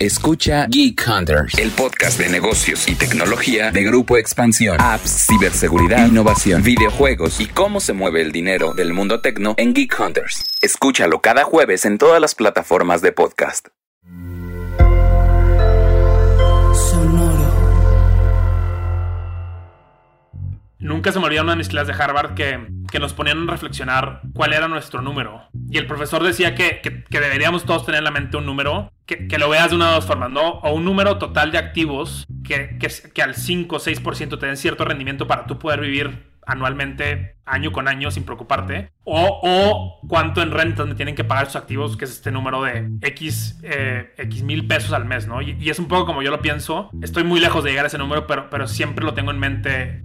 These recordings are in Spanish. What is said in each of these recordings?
Escucha Geek Hunters, el podcast de negocios y tecnología de Grupo Expansión. Apps, ciberseguridad, innovación, videojuegos y cómo se mueve el dinero del mundo tecno en Geek Hunters. Escúchalo cada jueves en todas las plataformas de podcast. Nunca se me olvidó una de mis clases de Harvard que, que, nos ponían a reflexionar cuál era nuestro número. Y el profesor decía que, deberíamos todos tener en la mente un número, que, lo veas de una de dos formas, ¿no? O un número total de activos que, que, al 5 o 6% te den cierto rendimiento para tú poder vivir anualmente, año con año, sin preocuparte. O, o cuánto en renta me tienen que pagar sus activos, que es este número de X, eh, X mil pesos al mes, ¿no? Y, y, es un poco como yo lo pienso. Estoy muy lejos de llegar a ese número, pero, pero siempre lo tengo en mente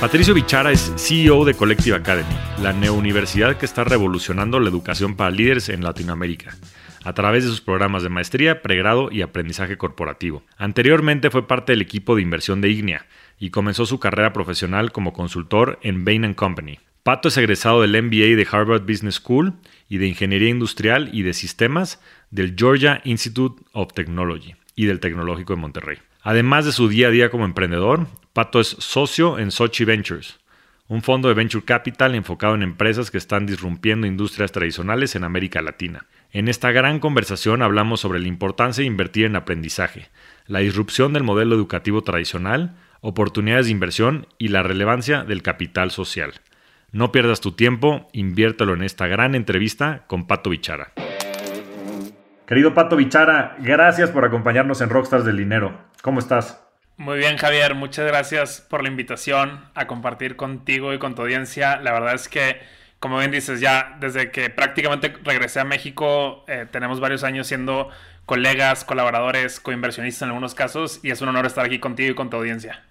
Patricio Bichara es CEO de Collective Academy, la neouniversidad que está revolucionando la educación para líderes en Latinoamérica, a través de sus programas de maestría, pregrado y aprendizaje corporativo. Anteriormente fue parte del equipo de inversión de Ignea y comenzó su carrera profesional como consultor en Bain Company. Pato es egresado del MBA de Harvard Business School y de Ingeniería Industrial y de Sistemas del Georgia Institute of Technology y del Tecnológico de Monterrey. Además de su día a día como emprendedor, Pato es socio en Sochi Ventures, un fondo de venture capital enfocado en empresas que están disrumpiendo industrias tradicionales en América Latina. En esta gran conversación hablamos sobre la importancia de invertir en aprendizaje, la disrupción del modelo educativo tradicional, oportunidades de inversión y la relevancia del capital social. No pierdas tu tiempo, inviértelo en esta gran entrevista con Pato Bichara. Querido Pato Bichara, gracias por acompañarnos en Rockstars del Dinero. ¿Cómo estás? Muy bien, Javier. Muchas gracias por la invitación a compartir contigo y con tu audiencia. La verdad es que, como bien dices, ya desde que prácticamente regresé a México, eh, tenemos varios años siendo colegas, colaboradores, coinversionistas en algunos casos, y es un honor estar aquí contigo y con tu audiencia.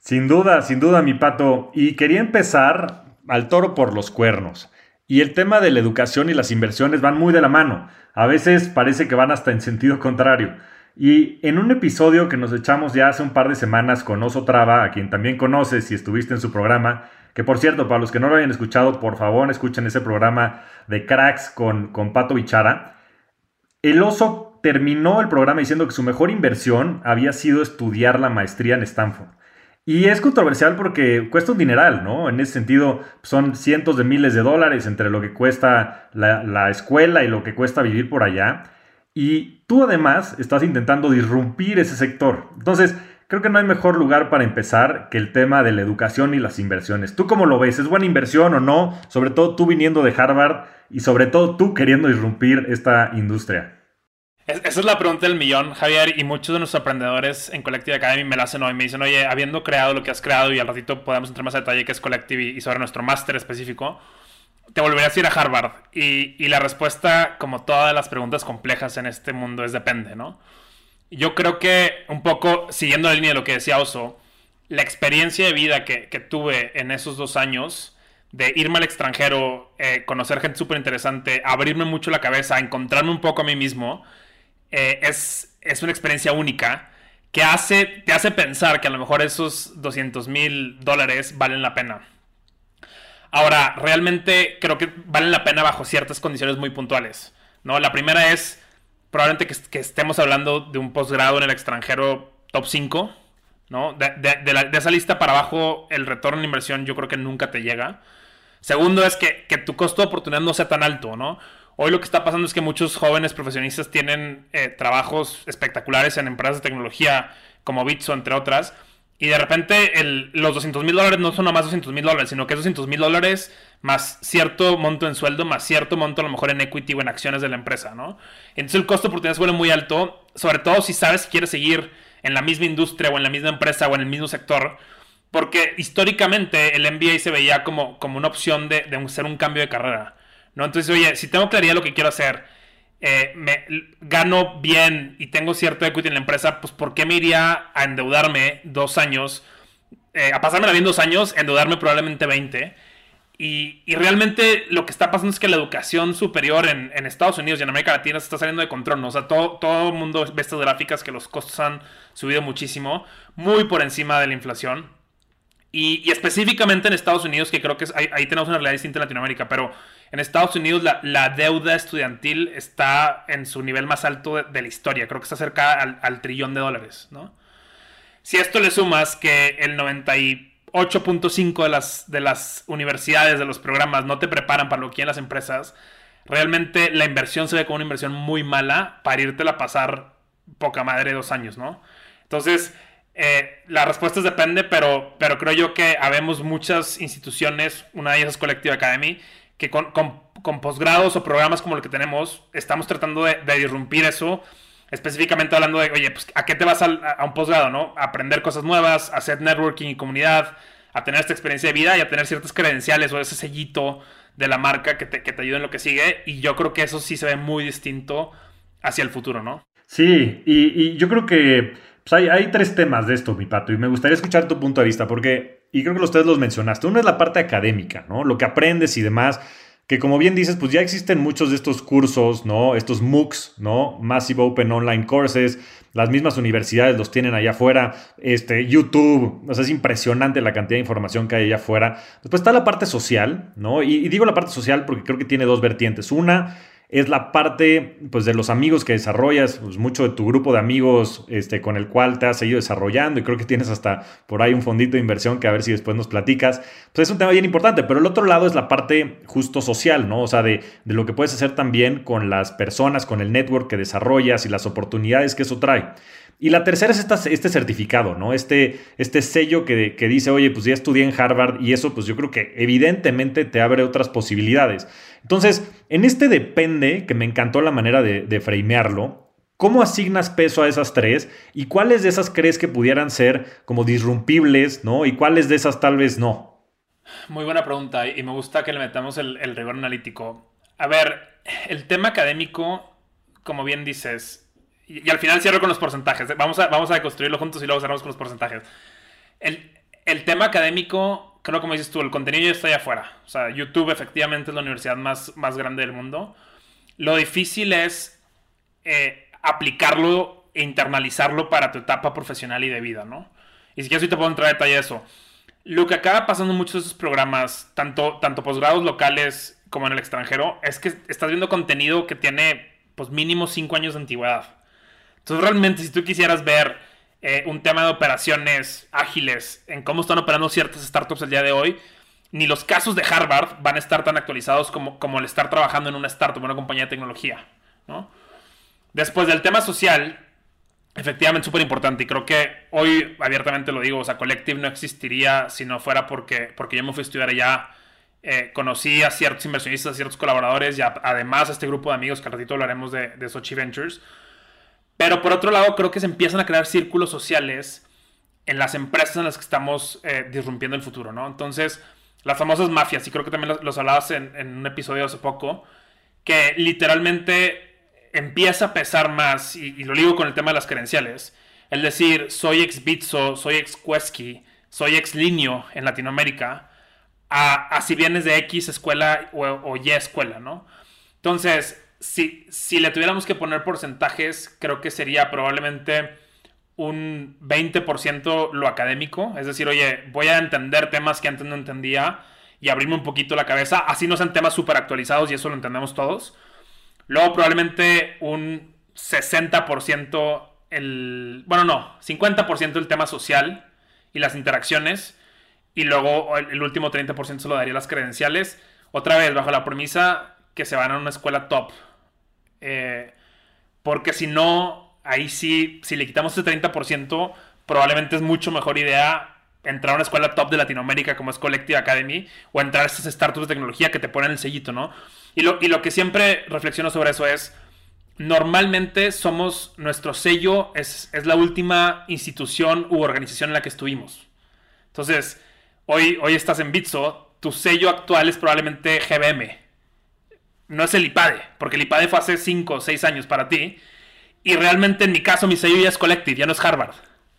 Sin duda, sin duda, mi pato. Y quería empezar al toro por los cuernos. Y el tema de la educación y las inversiones van muy de la mano. A veces parece que van hasta en sentido contrario. Y en un episodio que nos echamos ya hace un par de semanas con Oso Traba, a quien también conoces si estuviste en su programa, que por cierto, para los que no lo hayan escuchado, por favor escuchen ese programa de cracks con, con Pato Bichara. El oso terminó el programa diciendo que su mejor inversión había sido estudiar la maestría en Stanford. Y es controversial porque cuesta un dineral, ¿no? En ese sentido, son cientos de miles de dólares entre lo que cuesta la, escuela y lo que cuesta vivir por allá. Y tú además estás intentando disrumpir ese sector. Entonces, creo que no hay mejor lugar para empezar que el tema de la educación y las inversiones. ¿Tú cómo lo ves? ¿Es buena inversión o no? Sobre todo tú viniendo de Harvard y sobre todo tú queriendo disrumpir esta industria. Esa es la pregunta del millón, Javier, y muchos de nuestros aprendedores en Collective Academy me la hacen hoy. Me dicen, oye, habiendo creado lo que has creado y al ratito podemos entrar más a detalle que es Collective y sobre nuestro máster específico, ¿te volverías a ir a Harvard? Y, la respuesta, como todas las preguntas complejas en este mundo, es depende, ¿no? Yo creo que un poco, siguiendo la línea de lo que decía Oso, la experiencia de vida que, que tuve en esos dos años, de irme al extranjero, eh, conocer gente súper interesante, abrirme mucho la cabeza, encontrarme un poco a mí mismo, eh, es, es una experiencia única que hace, te hace pensar que a lo mejor esos 200 mil dólares valen la pena. Ahora, realmente creo que valen la pena bajo ciertas condiciones muy puntuales. ¿no? La primera es probablemente que, estemos hablando de un posgrado en el extranjero top 5. ¿no? De, esa lista para abajo, el retorno en inversión yo creo que nunca te llega. Segundo es que, que tu costo de oportunidad no sea tan alto, ¿no? Hoy lo que está pasando es que muchos jóvenes profesionistas tienen eh, trabajos espectaculares en empresas de tecnología como Bitso, entre otras, y de repente los 200 mil dólares no son más 200 mil dólares, sino que es 200 mil dólares más cierto monto en sueldo, más cierto monto a lo mejor en equity o en acciones de la empresa, ¿no? Entonces el costo de oportunidad se vuelve muy alto, sobre todo si sabes que quieres seguir en la misma industria o en la misma empresa o en el mismo sector, porque históricamente el MBA se veía como, como una opción de, de ser un cambio de carrera. ¿no? Entonces, oye, si tengo claridad lo que quiero hacer eh, me, gano bien y tengo cierto equity en la empresa, pues ¿por qué me iría a endeudarme dos años? Eh, a pasarme la bien dos años, endeudarme probablemente 20. Y, realmente lo que está pasando es que la educación superior en, Estados Unidos y en América Latina se está saliendo de control, ¿no? O sea, todo, todo el mundo ve estas gráficas que los costos han subido muchísimo, muy por encima de la inflación. Y, específicamente en Estados Unidos, que creo que ahí, tenemos una realidad distinta en Latinoamérica, pero en Estados Unidos la, deuda estudiantil está en su nivel más alto de, la historia. Creo que está cerca al, trillón de dólares, ¿no? Si esto le sumas que el 98.5 de las, de las universidades, de los programas, no te preparan para lo que quieren las empresas, realmente la inversión se ve como una inversión muy mala para irte a pasar poca madre dos años, ¿no? Entonces, eh, la respuesta es depende, pero, pero creo yo que habemos muchas instituciones, una de ellas es Collective Academy, que con, con, posgrados o programas como el que tenemos, estamos tratando de, de irrumpir eso, específicamente hablando de, oye, pues, ¿a qué te vas a, un posgrado, no? Aprender cosas nuevas, a hacer networking y comunidad, a tener esta experiencia de vida y a tener ciertas credenciales o ese sellito de la marca que te, que te ayude en lo que sigue. Y yo creo que eso sí se ve muy distinto hacia el futuro, ¿no? Sí, y, y yo creo que pues hay, tres temas de esto, mi pato, y me gustaría escuchar tu punto de vista, porque, y creo que ustedes los mencionaste, uno es la parte académica, ¿no? Lo que aprendes y demás, que como bien dices, pues ya existen muchos de estos cursos, ¿no? Estos MOOCs, ¿no? Massive Open Online Courses, las mismas universidades los tienen allá afuera, este, YouTube, o sea, es impresionante la cantidad de información que hay allá afuera. Después está la parte social, ¿no? y digo la parte social porque creo que tiene dos vertientes. Una es la parte pues, de los amigos que desarrollas, pues, mucho de tu grupo de amigos este, con el cual te has seguido desarrollando y creo que tienes hasta por ahí un fondito de inversión que a ver si después nos platicas. Pues es un tema bien importante, pero el otro lado es la parte justo social, ¿no? O sea, de, lo que puedes hacer también con las personas, con el network que desarrollas y las oportunidades que eso trae. Y la tercera es este certificado, ¿no? Este, este sello que, que, dice, oye, pues ya estudié en Harvard y eso, pues yo creo que evidentemente te abre otras posibilidades. Entonces, en este depende, que me encantó la manera de, framearlo, ¿Cómo asignas peso a esas tres? ¿Y cuáles de esas crees que pudieran ser como disrumpibles, ¿no? ¿Y cuáles de esas tal vez no? Muy buena pregunta y me gusta que le metamos el, el rigor analítico. A ver, el tema académico, como bien dices, y, al final cierro con los porcentajes. Vamos a, vamos a construirlo juntos y luego cerramos con los porcentajes. El, tema académico, creo como dices tú, el contenido ya está allá afuera. O sea, YouTube efectivamente es la universidad más, más grande del mundo. Lo difícil es eh, aplicarlo e internalizarlo para tu etapa profesional y de vida, ¿no? Y si quieres, hoy te puedo entrar a detalle de eso. Lo que acaba pasando en muchos de esos programas, tanto, tanto posgrados locales como en el extranjero, es que estás viendo contenido que tiene pues mínimo 5 años de antigüedad. Entonces, realmente, si tú quisieras ver eh, un tema de operaciones ágiles en cómo están operando ciertas startups el día de hoy, ni los casos de Harvard van a estar tan actualizados como, como el estar trabajando en una startup, una compañía de tecnología. ¿no? Después del tema social, efectivamente súper importante y creo que hoy abiertamente lo digo, o sea, Collective no existiría si no fuera porque, porque yo me fui a estudiar allá, eh, conocí a ciertos inversionistas, a ciertos colaboradores y además a este grupo de amigos que al ratito hablaremos de Sochi Ventures. Pero por otro lado, creo que se empiezan a crear círculos sociales en las empresas en las que estamos eh, disrumpiendo el futuro, ¿no? Entonces, las famosas mafias, y creo que también los, hablabas en, un episodio hace poco, que literalmente empieza a pesar más, y, lo digo con el tema de las credenciales, el decir, soy ex Bitso, soy ex Quesky, soy ex Linio en Latinoamérica, a, si vienes de X escuela o, o Y escuela, ¿no? Entonces, si, le tuviéramos que poner porcentajes, creo que sería probablemente un 20% lo académico. Es decir, oye, voy a entender temas que antes no entendía y abrirme un poquito la cabeza. Así no sean temas súper actualizados y eso lo entendemos todos. Luego probablemente un 60% el... Bueno, no, 50% el tema social y las interacciones. Y luego el último 30% se lo daría las credenciales. Otra vez, bajo la premisa que se van a una escuela top. Eh, porque si no, ahí sí, si le quitamos ese 30%, probablemente es mucho mejor idea entrar a una escuela top de Latinoamérica como es Collective Academy o entrar a estas startups de tecnología que te ponen el sellito, ¿no? Y lo, y lo que siempre reflexiono sobre eso es, normalmente somos, nuestro sello es, es, la última institución u organización en la que estuvimos. Entonces, hoy, hoy estás en Bitso, tu sello actual es probablemente GBM no es el IPADE, porque el IPADE fue hace 5 o 6 años para ti. Y realmente en mi caso mi sello ya es Collective, ya no es Harvard,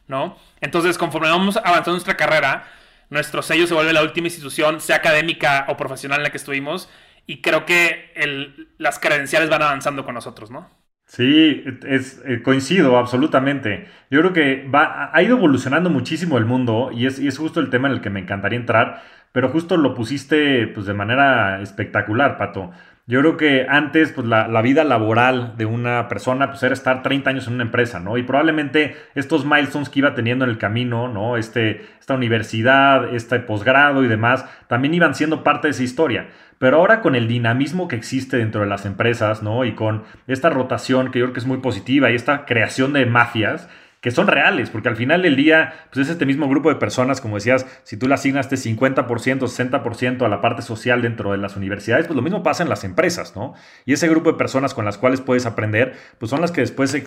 ¿no? Entonces, conforme vamos avanzando nuestra carrera, nuestro sello se vuelve la última institución, sea académica o profesional en la que estuvimos, y creo que las credenciales van avanzando con nosotros, ¿no? Sí, es, eh, coincido absolutamente. Yo creo que va, ha ido evolucionando muchísimo el mundo y es, y es justo el tema en el que me encantaría entrar, pero justo lo pusiste pues, de manera espectacular, Pato. Yo creo que antes, pues la, vida laboral de una persona, pues era estar 30 años en una empresa, ¿no? Y probablemente estos milestones que iba teniendo en el camino, ¿no? Este, esta universidad, este posgrado y demás, también iban siendo parte de esa historia. Pero ahora con el dinamismo que existe dentro de las empresas, ¿no? Y con esta rotación que yo creo que es muy positiva y esta creación de mafias, que son reales, porque al final del día, pues es este mismo grupo de personas, como decías, si tú le asignas este 50%, 60% a la parte social dentro de las universidades, pues lo mismo pasa en las empresas, ¿no? Y ese grupo de personas con las cuales puedes aprender, pues son las que después eh,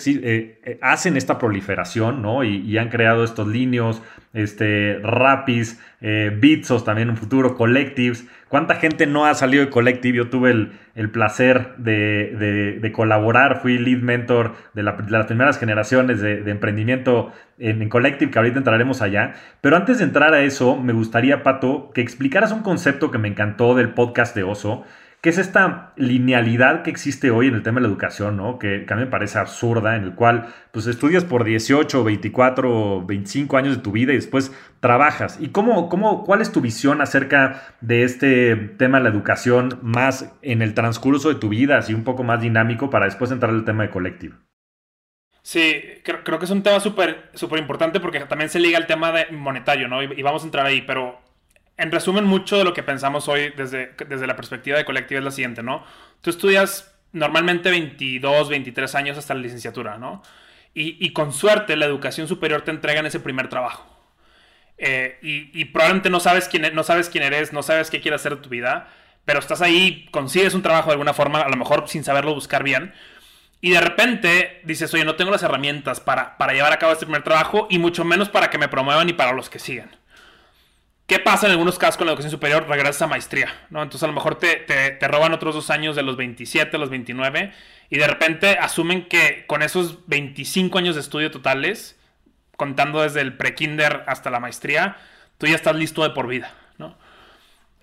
eh, hacen esta proliferación, ¿no? Y, han creado estos líneos, este, Rapis, eh, Bitsos también un futuro, Collectives, ¿Cuánta gente no ha salido de Collective? Yo tuve el, placer de, colaborar, fui lead mentor de, las primeras generaciones de, emprendimiento en, en, Collective, que ahorita entraremos allá. Pero antes de entrar a eso, me gustaría, Pato, que explicaras un concepto que me encantó del podcast de Oso, que es esta linealidad que existe hoy en el tema de la educación, ¿no? Que, a mí me parece absurda, en el cual pues estudias por 18, 24, 25 años de tu vida y después trabajas. ¿Y cómo, cómo, cuál es tu visión acerca de este tema de la educación más en el transcurso de tu vida, así un poco más dinámico para después entrar al tema de colectivo? Sí, creo, creo, que es un tema súper importante porque también se liga al tema de monetario, ¿no? y, vamos a entrar ahí, pero en resumen, mucho de lo que pensamos hoy desde, desde la perspectiva de colectiva es la siguiente, ¿no? Tú estudias normalmente 22, 23 años hasta la licenciatura, ¿no? Y, con suerte la educación superior te entrega en ese primer trabajo. Eh, y, probablemente no sabes, quién, e, no sabes quién eres, no sabes qué quieres hacer de tu vida, pero estás ahí, consigues un trabajo de alguna forma, a lo mejor sin saberlo buscar bien, y de repente dices, oye, no tengo las herramientas para, para llevar a cabo este primer trabajo y mucho menos para que me promuevan y para los que siguen. ¿Qué pasa en algunos casos con la educación superior? Regresas a maestría, ¿no? Entonces a lo mejor te, te, roban otros dos años de los 27, los 29, y de repente asumen que con esos 25 años de estudio totales, contando desde el pre-kinder hasta la maestría, tú ya estás listo de por vida, ¿no?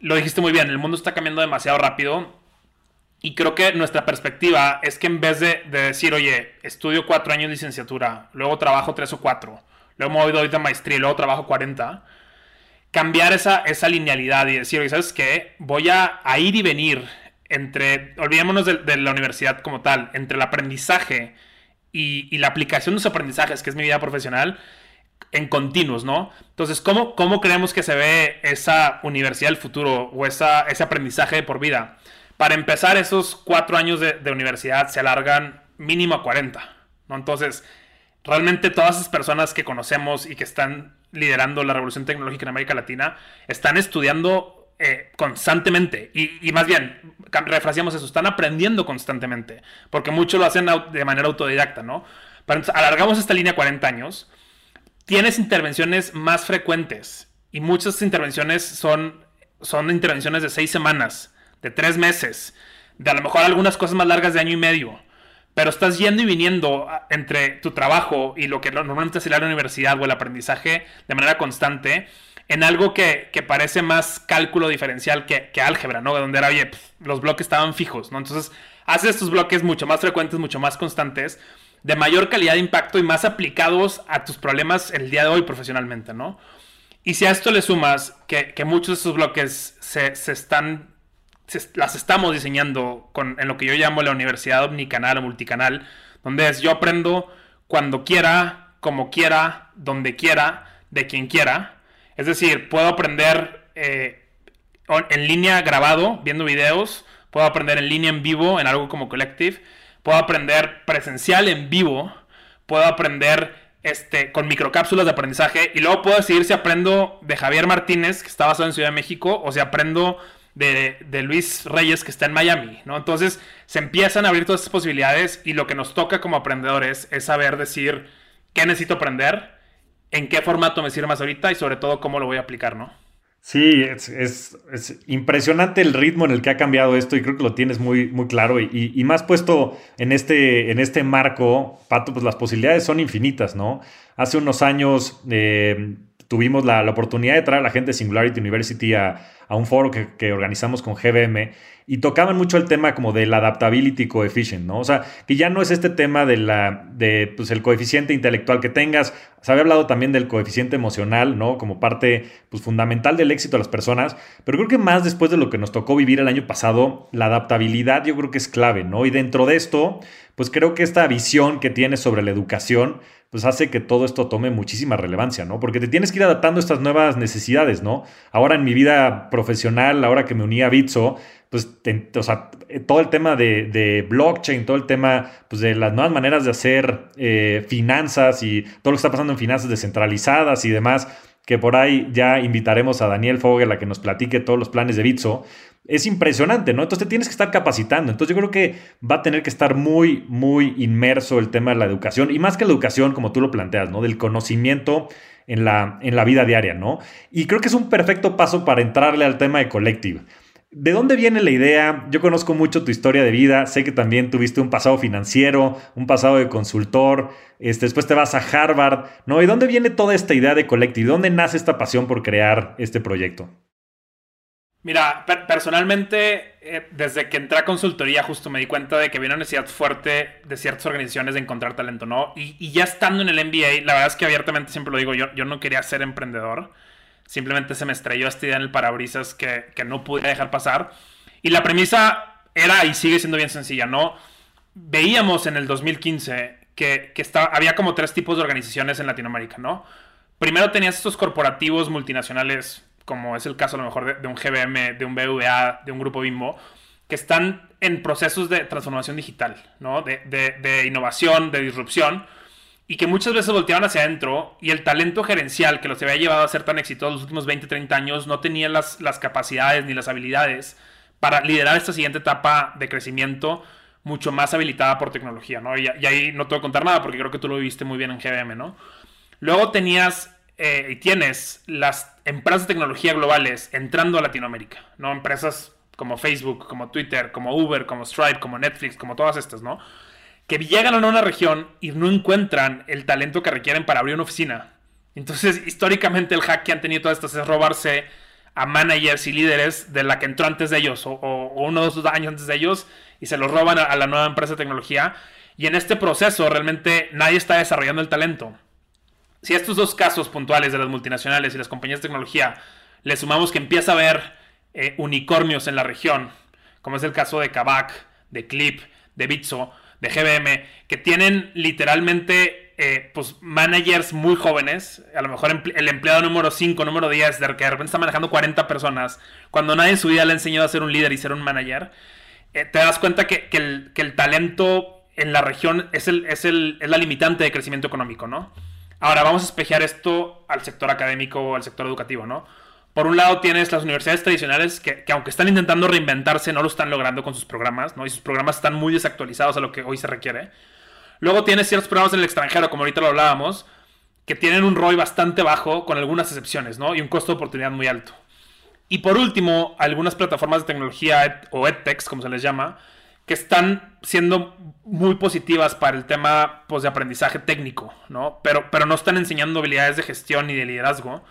Lo dijiste muy bien, el mundo está cambiando demasiado rápido y creo que nuestra perspectiva es que en vez de, de decir, oye, estudio cuatro años de licenciatura, luego trabajo tres o cuatro, luego me voy de maestría y luego trabajo 40, cambiar esa, esa linealidad y decir, ¿sabes qué? Voy a, ir y venir entre, olvidémonos de, la universidad como tal, entre el aprendizaje y, la aplicación de esos aprendizajes, que es mi vida profesional, en continuos, ¿no? Entonces, ¿cómo, ¿cómo creemos que se ve esa universidad del futuro o esa, ese aprendizaje por vida? Para empezar, esos cuatro años de, de universidad se alargan mínimo a 40, ¿no? Entonces, realmente todas esas personas que conocemos y que están liderando la revolución tecnológica en América Latina están estudiando eh, constantemente. Y, más bien, refraseamos eso, están aprendiendo constantemente. Porque muchos lo hacen de manera autodidacta, ¿no? alargamos esta línea 40 años. Tienes intervenciones más frecuentes. Y muchas intervenciones son, son intervenciones de seis semanas, de tres meses, de a lo mejor algunas cosas más largas de año y medio pero estás yendo y viniendo entre tu trabajo y lo que normalmente se le la universidad o el aprendizaje de manera constante en algo que, parece más cálculo diferencial que, álgebra, ¿no? Donde era, oye, los bloques estaban fijos, ¿no? Entonces, haces estos bloques mucho más frecuentes, mucho más constantes, de mayor calidad de impacto y más aplicados a tus problemas el día de hoy profesionalmente, ¿no? Y si a esto le sumas que, muchos de estos bloques se, se están las estamos diseñando con, en lo que yo llamo la universidad omnicanal o multicanal, donde es yo aprendo cuando quiera, como quiera, donde quiera, de quien quiera. Es decir, puedo aprender eh, en línea grabado, viendo videos, puedo aprender en línea en vivo, en algo como Collective, puedo aprender presencial en vivo, puedo aprender este, con microcápsulas de aprendizaje y luego puedo decidir si aprendo de Javier Martínez, que está basado en Ciudad de México, o si aprendo de, Luis Reyes que está en Miami, ¿no? Entonces se empiezan a abrir todas estas posibilidades y lo que nos toca como aprendedores es saber decir qué necesito aprender, en qué formato me sirve más ahorita y sobre todo cómo lo voy a aplicar, ¿no? Sí, es, impresionante el ritmo en el que ha cambiado esto y creo que lo tienes muy, muy claro y, más puesto en este, en este marco, Pato, pues las posibilidades son infinitas, ¿no? Hace unos años eh, tuvimos la, oportunidad de traer a la gente de Singularity University a, un foro que, organizamos con GBM y tocaban mucho el tema como del adaptability coefficient, ¿no? O sea, que ya no es este tema de la, de, pues, el coeficiente intelectual que tengas, se había hablado también del coeficiente emocional, ¿no? Como parte, pues, fundamental del éxito de las personas, pero creo que más después de lo que nos tocó vivir el año pasado, la adaptabilidad yo creo que es clave, ¿no? Y dentro de esto, pues creo que esta visión que tienes sobre la educación, pues hace que todo esto tome muchísima relevancia, ¿no? Porque te tienes que ir adaptando a estas nuevas necesidades, ¿no? Ahora en mi vida profesional, ahora que me uní a Bitso, pues, sea, todo el tema de, blockchain, todo el tema pues, de las nuevas maneras de hacer eh, finanzas y todo lo que está pasando en finanzas descentralizadas y demás, que por ahí ya invitaremos a Daniel Fogel a que nos platique todos los planes de Bitso, es impresionante, ¿no? Entonces te tienes que estar capacitando. Entonces yo creo que va a tener que estar muy, muy inmerso el tema de la educación y más que la educación, como tú lo planteas, ¿no? Del conocimiento en la, en la vida diaria, ¿no? Y creo que es un perfecto paso para entrarle al tema de Collective. ¿De dónde viene la idea? Yo conozco mucho tu historia de vida, sé que también tuviste un pasado financiero, un pasado de consultor, este, después te vas a Harvard, ¿no? ¿Y dónde viene toda esta idea de Collective? ¿Dónde nace esta pasión por crear este proyecto? Mira, personalmente, eh, desde que entré a consultoría, justo me di cuenta de que había una necesidad fuerte de ciertas organizaciones de encontrar talento, ¿no? Y, ya estando en el MBA, la verdad es que abiertamente siempre lo digo, yo, yo no quería ser emprendedor. Simplemente se me estrelló esta idea en el parabrisas que, que no pude dejar pasar. Y la premisa era y sigue siendo bien sencilla, ¿no? Veíamos en el 2015 que, que estaba, había como tres tipos de organizaciones en Latinoamérica, ¿no? Primero tenías estos corporativos multinacionales como es el caso a lo mejor de, un GBM, de un BVA, de un grupo Bimbo, que están en procesos de transformación digital, ¿no? De, innovación, de disrupción, y que muchas veces volteaban hacia adentro y el talento gerencial que los había llevado a ser tan exitosos los últimos 20, 30 años no tenía las, capacidades ni las habilidades para liderar esta siguiente etapa de crecimiento mucho más habilitada por tecnología, ¿no? Y, y ahí no te voy a contar nada porque creo que tú lo viviste muy bien en GBM, ¿no? Luego tenías eh, y tienes las empresas de tecnología globales entrando a Latinoamérica, ¿no? Empresas como Facebook, como Twitter, como Uber, como Stripe, como Netflix, como todas estas, ¿no? Que llegan a una región y no encuentran el talento que requieren para abrir una oficina. Entonces, históricamente el hack que han tenido todas estas es robarse a managers y líderes de la que entró antes de ellos o, o uno o dos años antes de ellos y se los roban a la nueva empresa de tecnología. Y en este proceso realmente nadie está desarrollando el talento si a estos dos casos puntuales de las multinacionales y las compañías de tecnología le sumamos que empieza a haber eh, unicornios en la región, como es el caso de Kavak, de Clip, de Bitso, de GBM, que tienen literalmente eh, pues, managers muy jóvenes, a lo mejor el empleado número 5, número 10, de que de repente está manejando 40 personas, cuando nadie en su vida le ha enseñado a ser un líder y ser un manager, eh, te das cuenta que, el, talento en la región es, el, es, el, es la limitante de crecimiento económico, ¿no? Ahora, vamos a espejear esto al sector académico o al sector educativo, ¿no? Por un lado tienes las universidades tradicionales que, aunque están intentando reinventarse, no lo están logrando con sus programas, ¿no? Y sus programas están muy desactualizados a lo que hoy se requiere. Luego tienes ciertos programas en el extranjero, como ahorita lo hablábamos, que tienen un ROI bastante bajo, con algunas excepciones, ¿no? Y un costo de oportunidad muy alto. Y por último, algunas plataformas de tecnología o edtechs, como se les llama, que están siendo muy positivas para el tema pues, de aprendizaje técnico, ¿no? Pero, pero no están enseñando habilidades de gestión ni de liderazgo.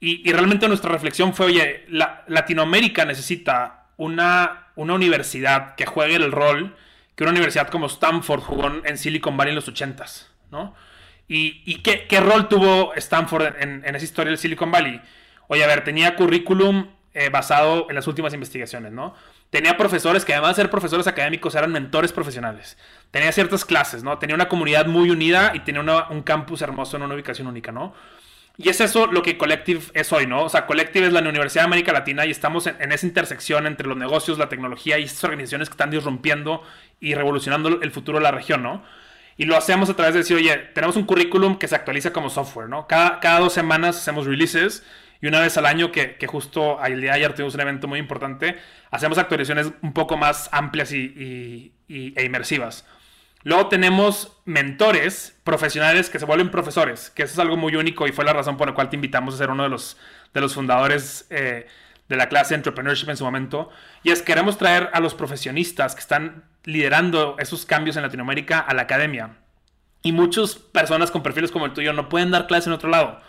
Y, realmente nuestra reflexión fue, oye, la, Latinoamérica necesita una, una universidad que juegue el rol que una universidad como Stanford jugó en Silicon Valley en los 80s, ¿no? ¿Y, qué, rol tuvo Stanford en, esa historia del Silicon Valley? Oye, a ver, tenía currículum eh, basado en las últimas investigaciones, ¿no? Tenía profesores que además de ser profesores académicos eran mentores profesionales. Tenía ciertas clases, ¿no? Tenía una comunidad muy unida y tenía un campus hermoso en una ubicación única, ¿no? Y es eso lo que Collective es hoy, ¿no? O sea, Collective es la Universidad de América Latina y estamos en, esa intersección entre los negocios, la tecnología y estas organizaciones que están disrumpiendo y revolucionando el futuro de la región, ¿no? Y lo hacemos a través de decir, oye, tenemos un currículum que se actualiza como software, ¿no? Cada, cada dos semanas hacemos releases y una vez al año, que, justo el día de ayer tuvimos un evento muy importante, hacemos actualizaciones un poco más amplias y, e inmersivas. Luego tenemos mentores profesionales que se vuelven profesores, que eso es algo muy único y fue la razón por la cual te invitamos a ser uno de los, de los fundadores eh, de la clase Entrepreneurship en su momento. Y es queremos traer a los profesionistas que están liderando esos cambios en Latinoamérica a la academia. Y muchas personas con perfiles como el tuyo no pueden dar clase en otro lado.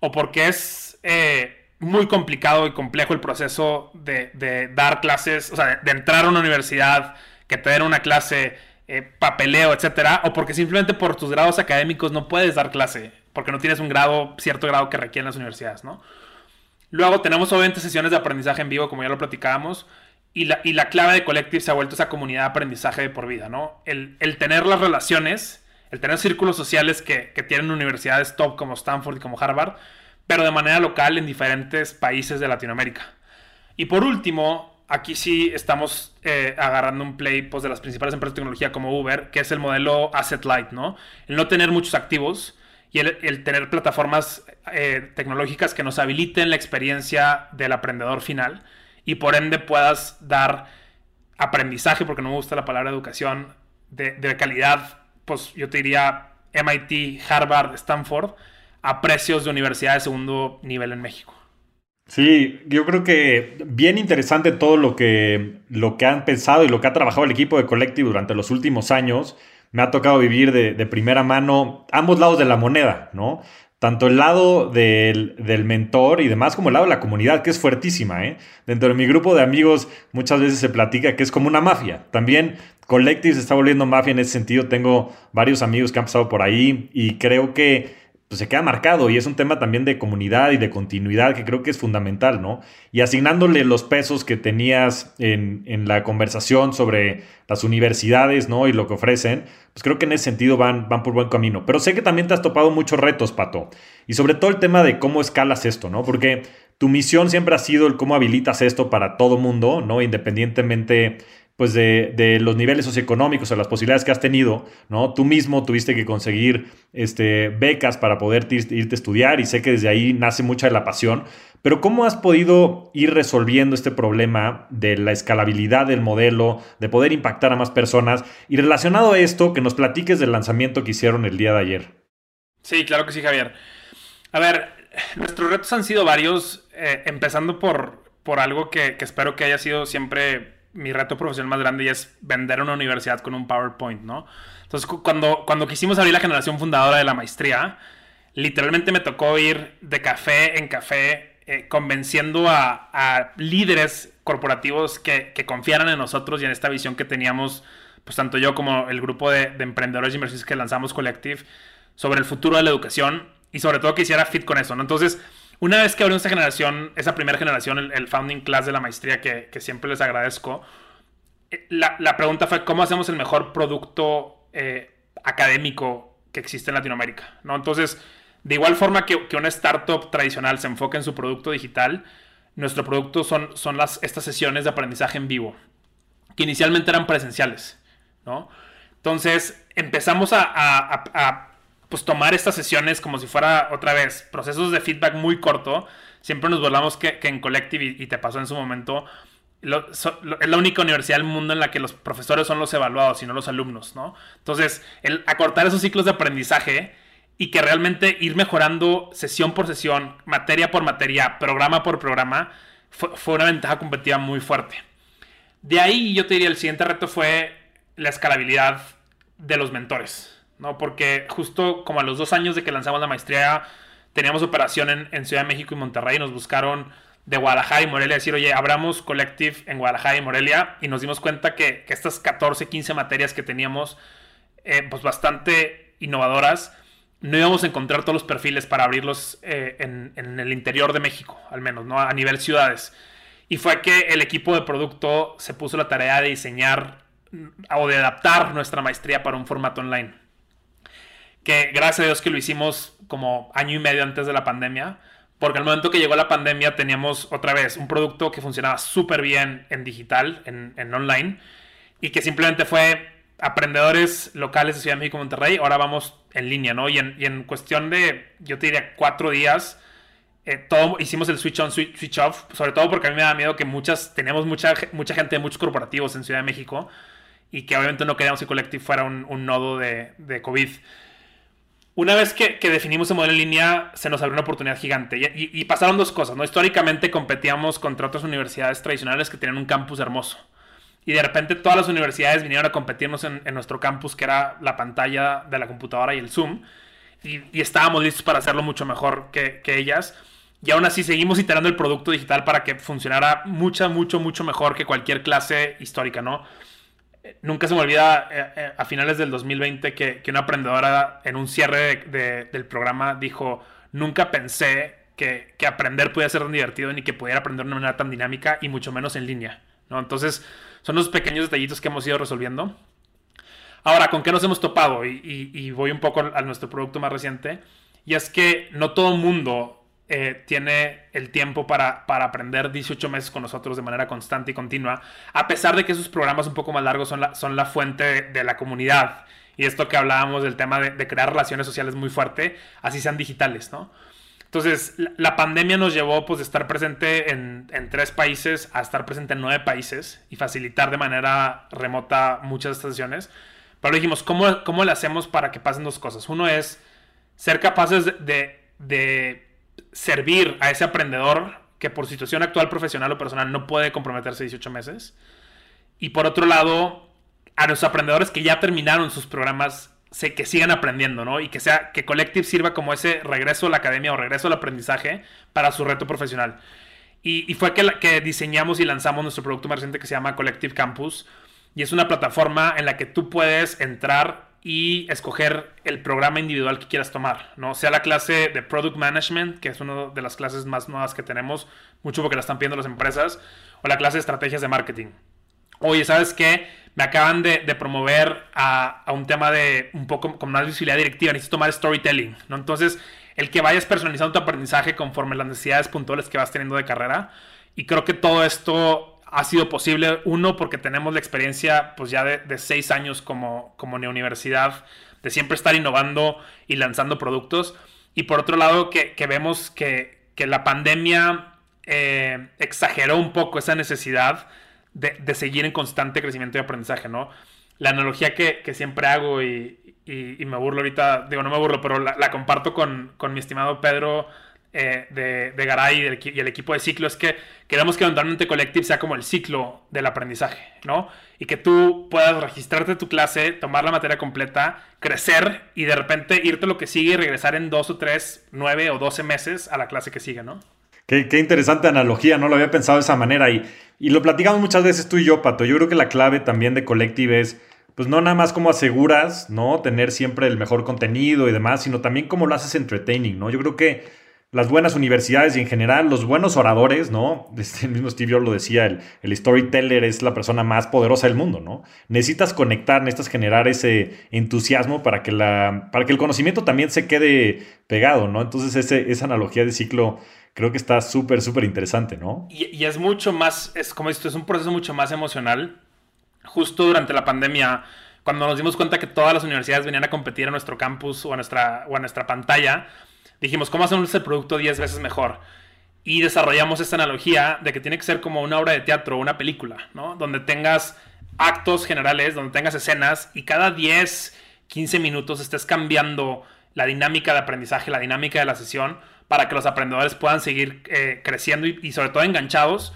O porque es eh, muy complicado y complejo el proceso de, dar clases, o sea, de, entrar a una universidad, que te den una clase, eh, papeleo, etcétera. O porque simplemente por tus grados académicos no puedes dar clase. Porque no tienes un grado, cierto grado que requieren las universidades, ¿no? Luego tenemos obviamente sesiones de aprendizaje en vivo, como ya lo platicábamos. Y la, clave de Collective se ha vuelto esa comunidad de aprendizaje de por vida, ¿no? El tener las relaciones el tener círculos sociales que, tienen universidades top como Stanford y como Harvard, pero de manera local en diferentes países de Latinoamérica. Y por último, aquí sí estamos eh, agarrando un play pues, de las principales empresas de tecnología como Uber, que es el modelo asset light, ¿no? El no tener muchos activos y el, tener plataformas eh, tecnológicas que nos habiliten la experiencia del aprendedor final y por ende puedas dar aprendizaje, porque no me gusta la palabra educación, de, de calidad pues yo te diría MIT, Harvard, Stanford, a precios de universidad de segundo nivel en México. Sí, yo creo que bien interesante todo lo que, lo que han pensado y lo que ha trabajado el equipo de Collective durante los últimos años. Me ha tocado vivir de, primera mano ambos lados de la moneda, ¿no? tanto el lado del, mentor y demás como el lado de la comunidad, que es fuertísima. ¿eh? Dentro de mi grupo de amigos muchas veces se platica que es como una mafia. También Collective se está volviendo mafia en ese sentido. Tengo varios amigos que han pasado por ahí y creo que pues, se queda marcado y es un tema también de comunidad y de continuidad que creo que es fundamental, ¿no? Y asignándole los pesos que tenías en, en la conversación sobre las universidades, ¿no? Y lo que ofrecen, pues creo que en ese sentido van, van por buen camino. Pero sé que también te has topado muchos retos, Pato. Y sobre todo el tema de cómo escalas esto, ¿no? Porque tu misión siempre ha sido el cómo habilitas esto para todo mundo, ¿no? Independientemente pues de, los niveles socioeconómicos o las posibilidades que has tenido, ¿no? Tú mismo tuviste que conseguir este, becas para poder irte a estudiar y sé que desde ahí nace mucha de la pasión, pero ¿cómo has podido ir resolviendo este problema de la escalabilidad del modelo, de poder impactar a más personas? Y relacionado a esto, que nos platiques del lanzamiento que hicieron el día de ayer. Sí, claro que sí, Javier. A ver, nuestros retos han sido varios, eh, empezando por, por algo que, que espero que haya sido siempre mi reto profesional más grande es vender una universidad con un PowerPoint, ¿no? Entonces, cuando, cuando quisimos abrir la generación fundadora de la maestría, literalmente me tocó ir de café en café eh, convenciendo a, líderes corporativos que, que, confiaran en nosotros y en esta visión que teníamos, pues tanto yo como el grupo de, de emprendedores y inversores que lanzamos Collective, sobre el futuro de la educación y sobre todo que hiciera fit con eso, ¿no? Entonces, una vez que abrimos esa generación, esa primera generación, el, founding class de la maestría, que, siempre les agradezco, eh, la, pregunta fue, ¿cómo hacemos el mejor producto eh, académico que existe en Latinoamérica? ¿no? Entonces, de igual forma que, una startup tradicional se enfoca en su producto digital, nuestro producto son, son las, estas sesiones de aprendizaje en vivo, que inicialmente eran presenciales. ¿no? Entonces, empezamos a pues tomar estas sesiones como si fuera otra vez procesos de feedback muy corto. Siempre nos volvamos que, en Collective, y, te pasó en su momento, es la única universidad del mundo en la que los profesores son los evaluados y no los alumnos, ¿no? Entonces, el acortar esos ciclos de aprendizaje y que realmente ir mejorando sesión por sesión, materia por materia, programa por programa, fue, fue una ventaja competitiva muy fuerte. De ahí yo te diría, el siguiente reto fue la escalabilidad de los mentores. ¿No? Porque justo como a los dos años de que lanzamos la maestría, teníamos operación en, Ciudad de México y Monterrey y nos buscaron de Guadalajara y Morelia decir, oye, abramos Collective en Guadalajara y Morelia y nos dimos cuenta que, estas 14, 15 materias que teníamos, eh, pues bastante innovadoras, no íbamos a encontrar todos los perfiles para abrirlos eh, en, en, el interior de México, al menos, ¿no? A nivel ciudades. Y fue que el equipo de producto se puso la tarea de diseñar mm, o de adaptar nuestra maestría para un formato online que gracias a Dios que lo hicimos como año y medio antes de la pandemia, porque al momento que llegó la pandemia teníamos otra vez un producto que funcionaba súper bien en digital, en, online, y que simplemente fue aprendedores locales de Ciudad de México y Monterrey, ahora vamos en línea, ¿no? Y en, cuestión de, yo te diría, cuatro días, eh, todo, hicimos el switch on, switch, off, sobre todo porque a mí me da miedo que muchas, teníamos mucha, mucha gente de muchos corporativos en Ciudad de México, y que obviamente no queríamos que Collective fuera un, nodo de, de, COVID. Una vez que, que, definimos el modelo en línea, se nos abrió una oportunidad gigante. Y, pasaron dos cosas, ¿no? Históricamente competíamos contra otras universidades tradicionales que tenían un campus hermoso. Y de repente todas las universidades vinieron a competirnos en, nuestro campus, que era la pantalla de la computadora y el Zoom. Y, y estábamos listos para hacerlo mucho mejor que, que ellas. Y aún así seguimos iterando el producto digital para que funcionara mucho, mucho, mucho mejor que cualquier clase histórica, ¿no? Nunca se me olvida eh, eh, a finales del 2020 que, una aprendedora en un cierre del programa dijo, nunca pensé que, aprender podía ser tan divertido ni que pudiera aprender de una manera tan dinámica y mucho menos en línea. ¿no? Entonces, son los pequeños detallitos que hemos ido resolviendo. Ahora, ¿con qué nos hemos topado? Y, voy un poco a nuestro producto más reciente. Y es que no todo mundo eh, tiene el tiempo para, aprender 18 meses con nosotros de manera constante y continua, a pesar de que esos programas un poco más largos son la, son la fuente de, la comunidad. Y esto que hablábamos del tema de, crear relaciones sociales muy fuerte, así sean digitales, ¿no? Entonces, la, pandemia nos llevó pues, de estar presente en, tres países a estar presente en nueve países y facilitar de manera remota muchas sesiones. Pero dijimos, ¿cómo, ¿cómo le hacemos para que pasen dos cosas? Uno es ser capaces de servir a ese aprendedor que por situación actual profesional o personal no puede comprometerse 18 meses. Y por otro lado, a los aprendedores que ya terminaron sus programas, sé que sigan aprendiendo, ¿no? Y que sea que Collective sirva como ese regreso a la academia o regreso al aprendizaje para su reto profesional. Y, fue que, que diseñamos y lanzamos nuestro producto más reciente que se llama Collective Campus. Y es una plataforma en la que tú puedes entrar y escoger el programa individual que quieras tomar, ¿no? Sea la clase de Product Management, que es una de las clases más nuevas que tenemos, mucho porque la están pidiendo las empresas, o la clase de Estrategias de Marketing. Oye, ¿sabes qué? Me acaban de, promover a, un tema de un poco con más visibilidad directiva, necesito tomar storytelling, ¿no? Entonces, el que vayas personalizando tu aprendizaje conforme las necesidades puntuales que vas teniendo de carrera. Y creo que todo esto ha sido posible, uno, porque tenemos la experiencia pues ya de, seis años como, como universidad, de siempre estar innovando y lanzando productos, y por otro lado que, vemos que, la pandemia eh, exageró un poco esa necesidad de, seguir en constante crecimiento y aprendizaje, ¿no? La analogía que, siempre hago y, me burlo ahorita, digo, no me burlo, pero la, comparto con, con mi estimado Pedro eh, de, Garay y, el equipo de ciclo es que queremos que Eventualmente Collective sea como el ciclo del aprendizaje, ¿no? Y que tú puedas registrarte tu clase, tomar la materia completa, crecer y de repente irte lo que sigue y regresar en dos o tres, nueve o doce meses a la clase que sigue, ¿no? Qué, interesante analogía, no lo había pensado de esa manera y, y lo platicamos muchas veces tú y yo, Pato. Yo creo que la clave también de Collective es pues no nada más como aseguras, ¿no? Tener siempre el mejor contenido y demás, sino también cómo lo haces entertaining, ¿no? Yo creo que las buenas universidades y en general los buenos oradores, ¿no? Este, el mismo Steve Jobs lo decía, el, storyteller es la persona más poderosa del mundo, ¿no? Necesitas conectar, necesitas generar ese entusiasmo para que, la, para que el conocimiento también se quede pegado, ¿no? Entonces ese, esa analogía de ciclo creo que está súper, súper interesante, ¿no? Y, es mucho más, es como esto, es un proceso mucho más emocional. Justo durante la pandemia, cuando nos dimos cuenta que todas las universidades venían a competir a nuestro campus o a nuestra, o a nuestra pantalla, dijimos, ¿cómo hacemos el producto 10 veces mejor? Y desarrollamos esta analogía de que tiene que ser como una obra de teatro o una película, ¿no? Donde tengas actos generales, donde tengas escenas y cada 10, 15 minutos estés cambiando la dinámica de aprendizaje, la dinámica de la sesión, para que los aprendedores puedan seguir eh, creciendo y, sobre todo enganchados,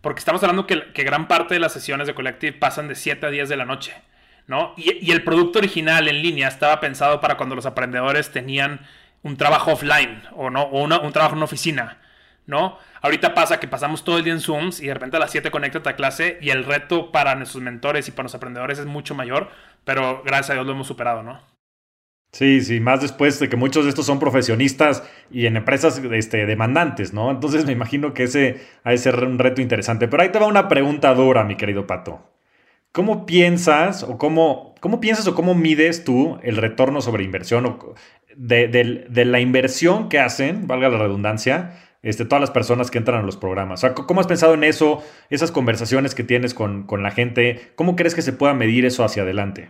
porque estamos hablando que, gran parte de las sesiones de Collective pasan de 7 a 10 de la noche, ¿no? Y el producto original en línea estaba pensado para cuando los aprendedores tenían un trabajo offline o, no, o un trabajo en una oficina, ¿no? Ahorita pasa que pasamos todo el día en Zooms y de repente a las 7 conectas a clase y el reto para nuestros mentores y para los aprendedores es mucho mayor, pero gracias a Dios lo hemos superado, ¿no? Sí, sí, más después de que muchos de estos son profesionistas y en empresas este, demandantes, ¿no? Entonces me imagino que ese ha de ser un reto interesante. Pero ahí te va una pregunta dura, mi querido Pato. ¿Cómo piensas o cómo, cómo piensas o cómo mides tú el retorno sobre inversión o de, la inversión que hacen, valga la redundancia, este, todas las personas que entran a los programas. ¿cómo has pensado en eso, esas conversaciones que tienes con, la gente? ¿Cómo crees que se pueda medir eso hacia adelante?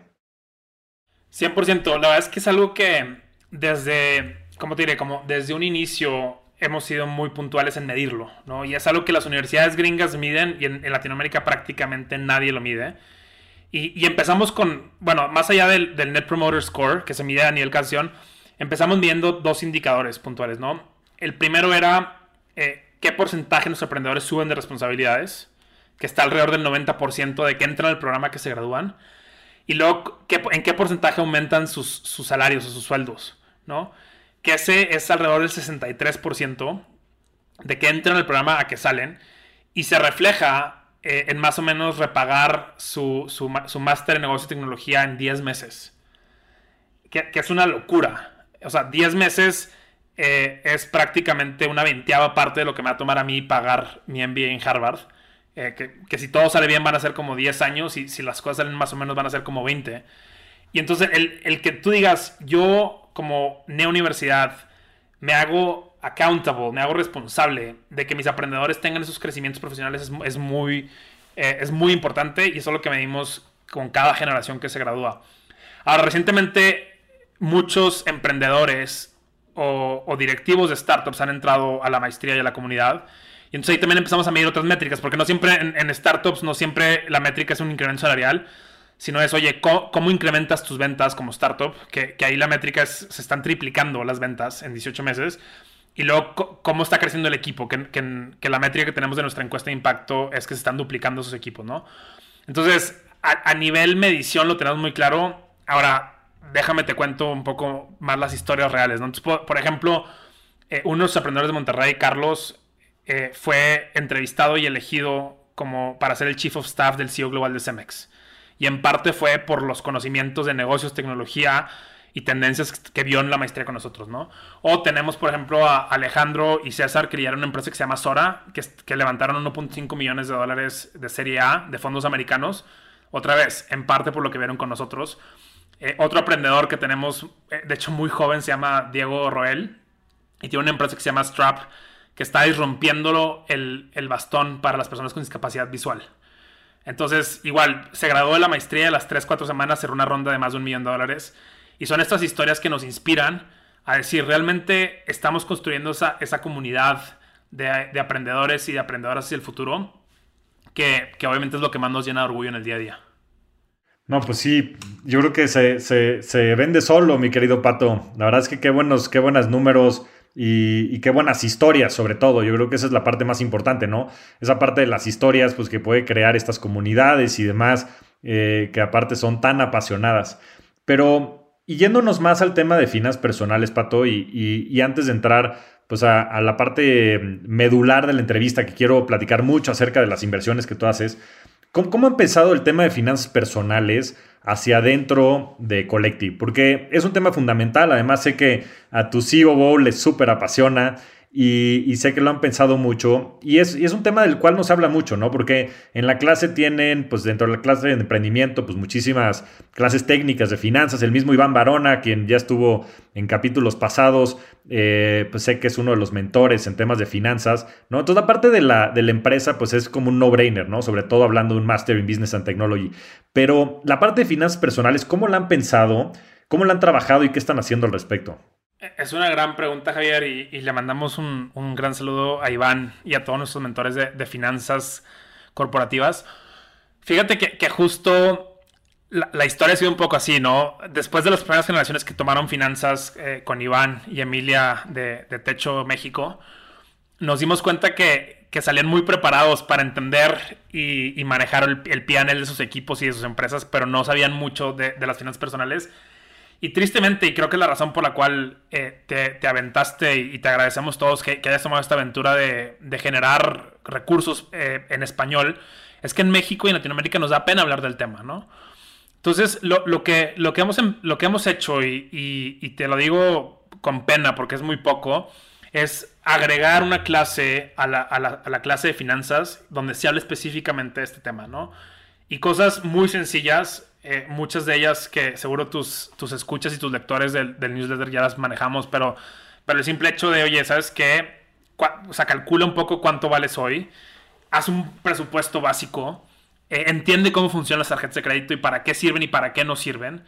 100%. La verdad es que es algo que desde, ¿cómo te diré? Como desde un inicio hemos sido muy puntuales en medirlo, Y es algo que las universidades gringas miden y en Latinoamérica prácticamente nadie lo mide. Y, empezamos con, bueno, más allá del, Net Promoter Score, que se mide a nivel canción, empezamos viendo dos indicadores puntuales, ¿no? El primero era eh, qué porcentaje de nuestros emprendedores suben de responsabilidades, que está alrededor del 90% de que entran al programa que se gradúan. Y luego, ¿en qué porcentaje aumentan sus, sus salarios o sus sueldos? ¿no? Que ese es alrededor del 63% de que entran al programa a que salen. Y se refleja eh, en más o menos repagar su, su, máster en negocio y tecnología en 10 meses. Que, es una locura. O sea, 10 meses eh, es prácticamente una veinteava parte de lo que me va a tomar a mí pagar mi MBA en Harvard. Eh, que, si todo sale bien van a ser como 10 años y si las cosas salen más o menos van a ser como 20. Y entonces el, el que tú digas, yo como neuniversidad me hago accountable, me hago responsable de que mis aprendedores tengan esos crecimientos profesionales es, muy, eh, es muy importante y eso es lo que medimos con cada generación que se gradúa. Ahora, recientemente muchos emprendedores o, directivos de startups han entrado a la maestría y a la comunidad. Y entonces ahí también empezamos a medir otras métricas, porque no siempre en, startups, no siempre la métrica es un incremento salarial, sino es, oye, ¿cómo, incrementas tus ventas como startup? Que, ahí la métrica es, se están triplicando las ventas en 18 meses. Y luego, ¿cómo está creciendo el equipo? Que, que, la métrica que tenemos de nuestra encuesta de impacto es que se están duplicando sus equipos, ¿no? Entonces, a, nivel medición lo tenemos muy claro. Ahora, déjame te cuento un poco más las historias reales, ¿no? Entonces, por, ejemplo, eh, uno de los aprendedores de Monterrey, Carlos, eh, fue entrevistado y elegido como para ser el Chief of Staff del CEO Global de Cemex. Y en parte fue por los conocimientos de negocios, tecnología, y tendencias que vio en la maestría con nosotros, ¿no? O tenemos, por ejemplo, a Alejandro y César que lideran una empresa que se llama Sora, que, que levantaron 1.5 millones de dólares de Serie A de fondos americanos. Otra vez, en parte por lo que vieron con nosotros. Eh, otro aprendedor que tenemos, eh, de hecho muy joven, se llama Diego Roel y tiene una empresa que se llama Strap, que está disrompiéndolo el, el bastón para las personas con discapacidad visual. Entonces, igual, se graduó de la maestría, a las 3-4 semanas cerró una ronda de más de un millón de dólares y son estas historias que nos inspiran a decir, realmente estamos construyendo esa, esa comunidad de, aprendedores y de aprendedoras hacia el futuro, que, obviamente es lo que más nos llena de orgullo en el día a día. No, pues sí, yo creo que se, vende solo, mi querido Pato. La verdad es que qué buenos, qué buenos números y, qué buenas historias, sobre todo. Yo creo que esa es la parte más importante, ¿no? Esa parte de las historias, pues que puede crear estas comunidades y demás, eh, que aparte son tan apasionadas. Pero y yéndonos más al tema de finanzas personales, Pato, y, antes de entrar pues a, la parte medular de la entrevista, que quiero platicar mucho acerca de las inversiones que tú haces, ¿cómo, ha empezado el tema de finanzas personales hacia adentro de Collective? Porque es un tema fundamental, además sé que a tu CEO les súper apasiona y, sé que lo han pensado mucho y es, un tema del cual no se habla mucho, ¿no? Porque en la clase tienen, pues dentro de la clase de emprendimiento, pues muchísimas clases técnicas de finanzas. El mismo Iván Barona, quien ya estuvo en capítulos pasados, eh, pues sé que es uno de los mentores en temas de finanzas, ¿no? Entonces la parte de la, de la empresa, pues es como un no-brainer, ¿no? Sobre todo hablando de un Master in Business and Technology. Pero la parte de finanzas personales, ¿cómo la han pensado? ¿Cómo la han trabajado y qué están haciendo al respecto? Es una gran pregunta, Javier, y, le mandamos un, gran saludo a Iván y a todos nuestros mentores de, finanzas corporativas. Fíjate que, justo la, historia ha sido un poco así, ¿no? Después de las primeras generaciones que tomaron finanzas eh, con Iván y Emilia de, Techo México, nos dimos cuenta que, salían muy preparados para entender y, manejar el, el PNL de sus equipos y de sus empresas, pero no sabían mucho de las finanzas personales y tristemente, y creo que la razón por la cual eh, te, aventaste y te agradecemos todos que, hayas tomado esta aventura de, generar recursos eh, en español, es que en México y en Latinoamérica nos da pena hablar del tema, ¿no? Entonces, lo, que, lo, que, hemos, lo que hemos hecho, y, te lo digo con pena porque es muy poco, es agregar una clase a la, a la clase de finanzas donde se hable específicamente de este tema, ¿no? Y cosas muy sencillas eh, muchas de ellas que seguro tus, tus escuchas y tus lectores del, newsletter ya las manejamos, pero, pero el simple hecho de, oye, ¿sabes qué? O sea, calcula un poco cuánto vales hoy, haz un presupuesto básico, eh, entiende cómo funcionan las tarjetas de crédito y para qué sirven y para qué no sirven.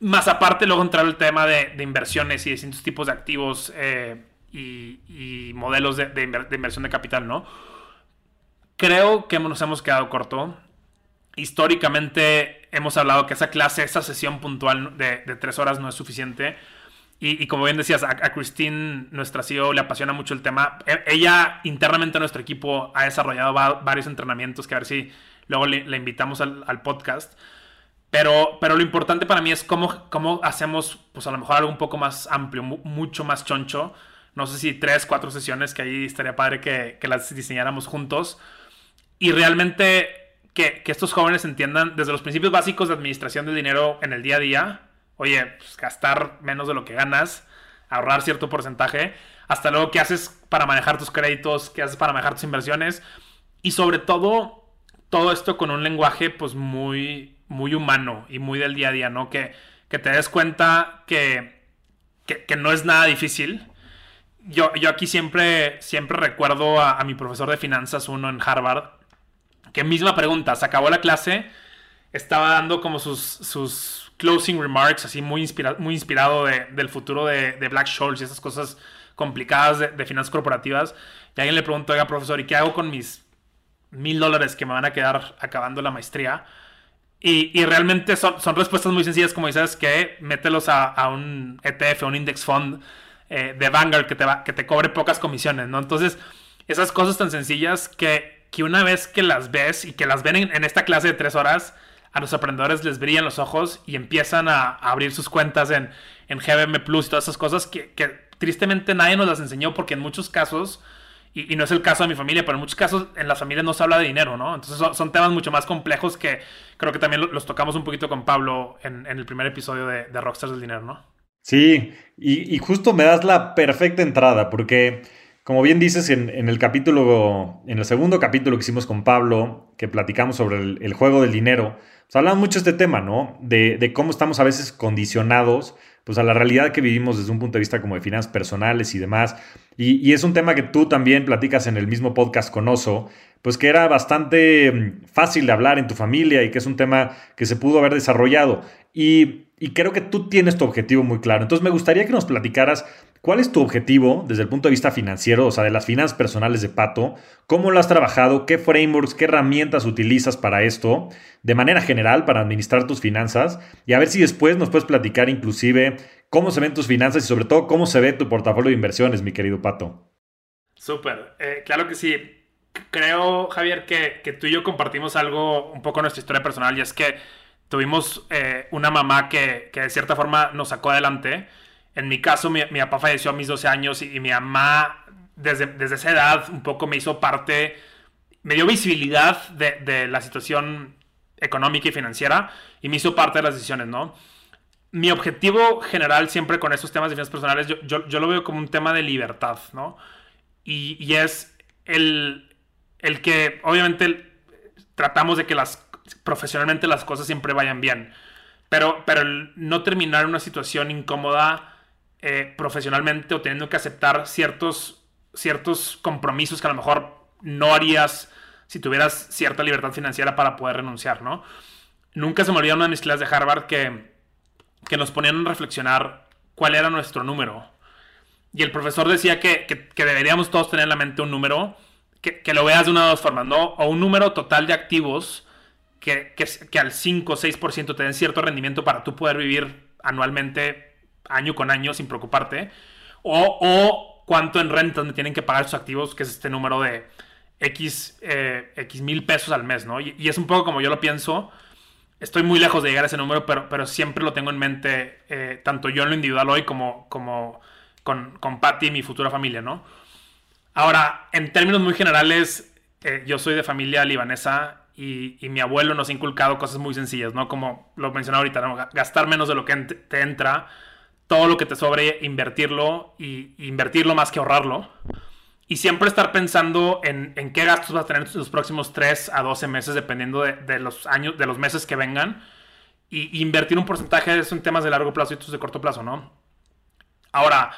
Más aparte, luego entrar el tema de, inversiones y distintos tipos de activos eh, y, modelos de, de, inversión de capital, ¿no? Creo que nos hemos quedado corto. Históricamente hemos hablado que esa clase, esa sesión puntual de, tres horas no es suficiente. Y, como bien decías, a, Christine, nuestra CEO, le apasiona mucho el tema. E, ella internamente a nuestro equipo ha desarrollado varios entrenamientos que a ver si luego le, invitamos al, podcast. Pero, pero lo importante para mí es cómo, cómo hacemos, pues a lo mejor algo un poco más amplio, mucho más choncho. No sé si tres, cuatro sesiones que ahí estaría padre que, que las diseñáramos juntos. Y realmente que, estos jóvenes entiendan desde los principios básicos de administración del dinero en el día a día, oye, pues, gastar menos de lo que ganas, ahorrar cierto porcentaje, hasta luego qué haces para manejar tus créditos, qué haces para manejar tus inversiones y sobre todo todo esto con un lenguaje pues muy, muy humano y muy del día a día, ¿no? Que, que te des cuenta que, que, no es nada difícil. Yo, yo aquí siempre, siempre recuerdo a, a mi profesor de finanzas, uno en Harvard, que misma pregunta, se acabó la clase, estaba dando como sus, sus closing remarks, así muy, muy inspirado del futuro de, Black Scholes y esas cosas complicadas de, finanzas corporativas. Y alguien le preguntó, oiga, profesor, ¿y qué hago con mis mil dólares que me van a quedar acabando la maestría? Y, realmente son, son, respuestas muy sencillas, como dices, que mételos a, un ETF, un index fund eh, de Vanguard que te, va, que te cobre pocas comisiones, ¿no? Entonces, esas cosas tan sencillas que que una vez que las ves y que las ven en, esta clase de tres horas, a los aprendedores les brillan los ojos y empiezan a, abrir sus cuentas en, en GBM Plus y todas esas cosas que, tristemente nadie nos las enseñó porque en muchos casos, y, no es el caso de mi familia, pero en muchos casos en las familias no se habla de dinero, ¿no? Entonces son, temas mucho más complejos que creo que también los tocamos un poquito con Pablo en, el primer episodio de, Rockstars del Dinero, ¿no? Sí, y justo me das la perfecta entrada porque como bien dices, en, el capítulo, en el segundo capítulo que hicimos con Pablo, que platicamos sobre el, juego del dinero, pues hablamos mucho de este tema, ¿no? De, cómo estamos a veces condicionados pues a la realidad que vivimos desde un punto de vista como de finanzas personales y demás. Y, es un tema que tú también platicas en el mismo podcast con Oso, pues que era bastante mm, fácil de hablar en tu familia y que es un tema que se pudo haber desarrollado. Y, y creo que tú tienes tu objetivo muy claro. Entonces me gustaría que nos platicaras ¿Cuál es tu objetivo desde el punto de vista financiero, o sea, de las finanzas personales de Pato? ¿Cómo lo has trabajado? ¿Qué frameworks, qué herramientas utilizas para esto? De manera general, para administrar tus finanzas. Y a ver si después nos puedes platicar inclusive cómo se ven tus finanzas y sobre todo cómo se ve tu portafolio de inversiones, mi querido Pato. Súper, eh, claro que sí. Creo, Javier, que, tú y yo compartimos algo, un poco nuestra historia personal, y es que tuvimos eh, una mamá que, que de cierta forma nos sacó adelante en mi caso, mi, papá falleció a mis 12 años y, mi mamá, desde, desde, esa edad, un poco me hizo parte, me dio visibilidad de, la situación económica y financiera y me hizo parte de las decisiones, ¿no? Mi objetivo general siempre con esos temas de finanzas personales, yo, yo, lo veo como un tema de libertad, ¿no? Y, y es el, el que, obviamente, tratamos de que las, profesionalmente las cosas siempre vayan bien. Pero, pero el no terminar una situación incómoda eh, profesionalmente o teniendo que aceptar ciertos, ciertos compromisos que a lo mejor no harías si tuvieras cierta libertad financiera para poder renunciar, ¿no? Nunca se me olvidó una de mis clases de Harvard que, que nos ponían a reflexionar cuál era nuestro número. Y el profesor decía que, que, deberíamos todos tener en la mente un número, que, que, lo veas de una de dos formas. O un número total de activos que, que al 5 o 6% te den cierto rendimiento para tú poder vivir anualmente año con año sin preocuparte. O, cuánto en rentas me tienen que pagar sus activos, que es este número de X, eh, X mil pesos al mes, ¿no? Y, es un poco como yo lo pienso. Estoy muy lejos de llegar a ese número, pero, pero siempre lo tengo en mente, eh, tanto yo en lo individual hoy como, como con, con Patty y mi futura familia, ¿no? Ahora, en términos muy generales, eh, yo soy de familia libanesa y, y, mi abuelo nos ha inculcado cosas muy sencillas, ¿no? Como lo mencioné ahorita, ¿no? Gastar menos de lo que te entra, todo lo que te sobre, invertirlo y invertirlo más que ahorrarlo. Y siempre estar pensando en, en qué gastos vas a tener en los próximos 3 a 12 meses, dependiendo de, los años, de los meses que vengan. Y, invertir un porcentaje de eso en temas de largo plazo y otros de corto plazo, ¿no? Ahora,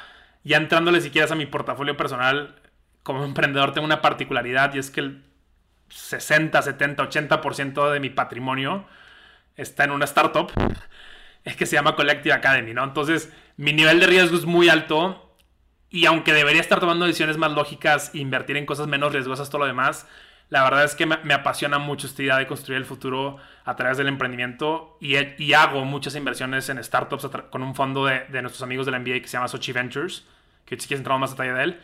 ya entrándole si quieres a mi portafolio personal, como emprendedor tengo una particularidad y es que el 60, 70, 80% de mi patrimonio está en una startup es que se llama Collective Academy, ¿no? Entonces, mi nivel de riesgo es muy alto y aunque debería estar tomando decisiones más lógicas e invertir en cosas menos riesgosas, todo lo demás, La verdad es que me, apasiona mucho esta idea de construir el futuro a través del emprendimiento y, hago muchas inversiones en startups con un fondo de, de, nuestros amigos de la NBA que se llama Sochi Ventures, que si quieres entrar más detalle de él.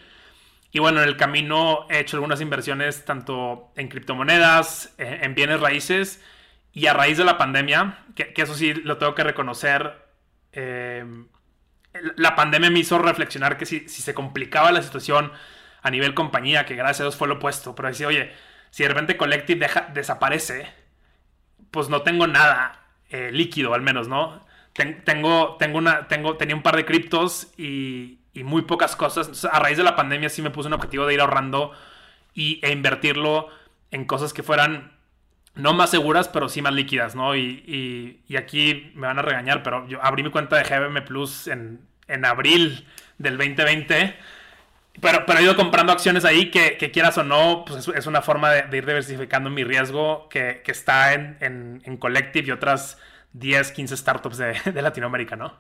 Y bueno, en el camino he hecho algunas inversiones tanto en criptomonedas, eh, en bienes raíces y a raíz de la pandemia, que, eso sí lo tengo que reconocer, eh, la pandemia me hizo reflexionar que si, si, se complicaba la situación a nivel compañía, que gracias a Dios fue lo opuesto, pero decía, oye, si de repente Collective deja, desaparece, pues no tengo nada eh, líquido al menos, ¿no? tengo, tengo una, tengo, tenía un par de criptos y, muy pocas cosas. a raíz de la pandemia sí me puse un objetivo de ir ahorrando y, e invertirlo en cosas que fueran no más seguras, pero sí más líquidas, ¿no? Y, y, aquí me van a regañar, pero yo abrí mi cuenta de GBM Plus en, en abril del 2020. Pero, pero he ido comprando acciones ahí que, quieras o no, pues es, una forma de, ir diversificando mi riesgo que, que está en, en, en, Collective y otras 10, 15 startups de, de Latinoamérica, ¿no?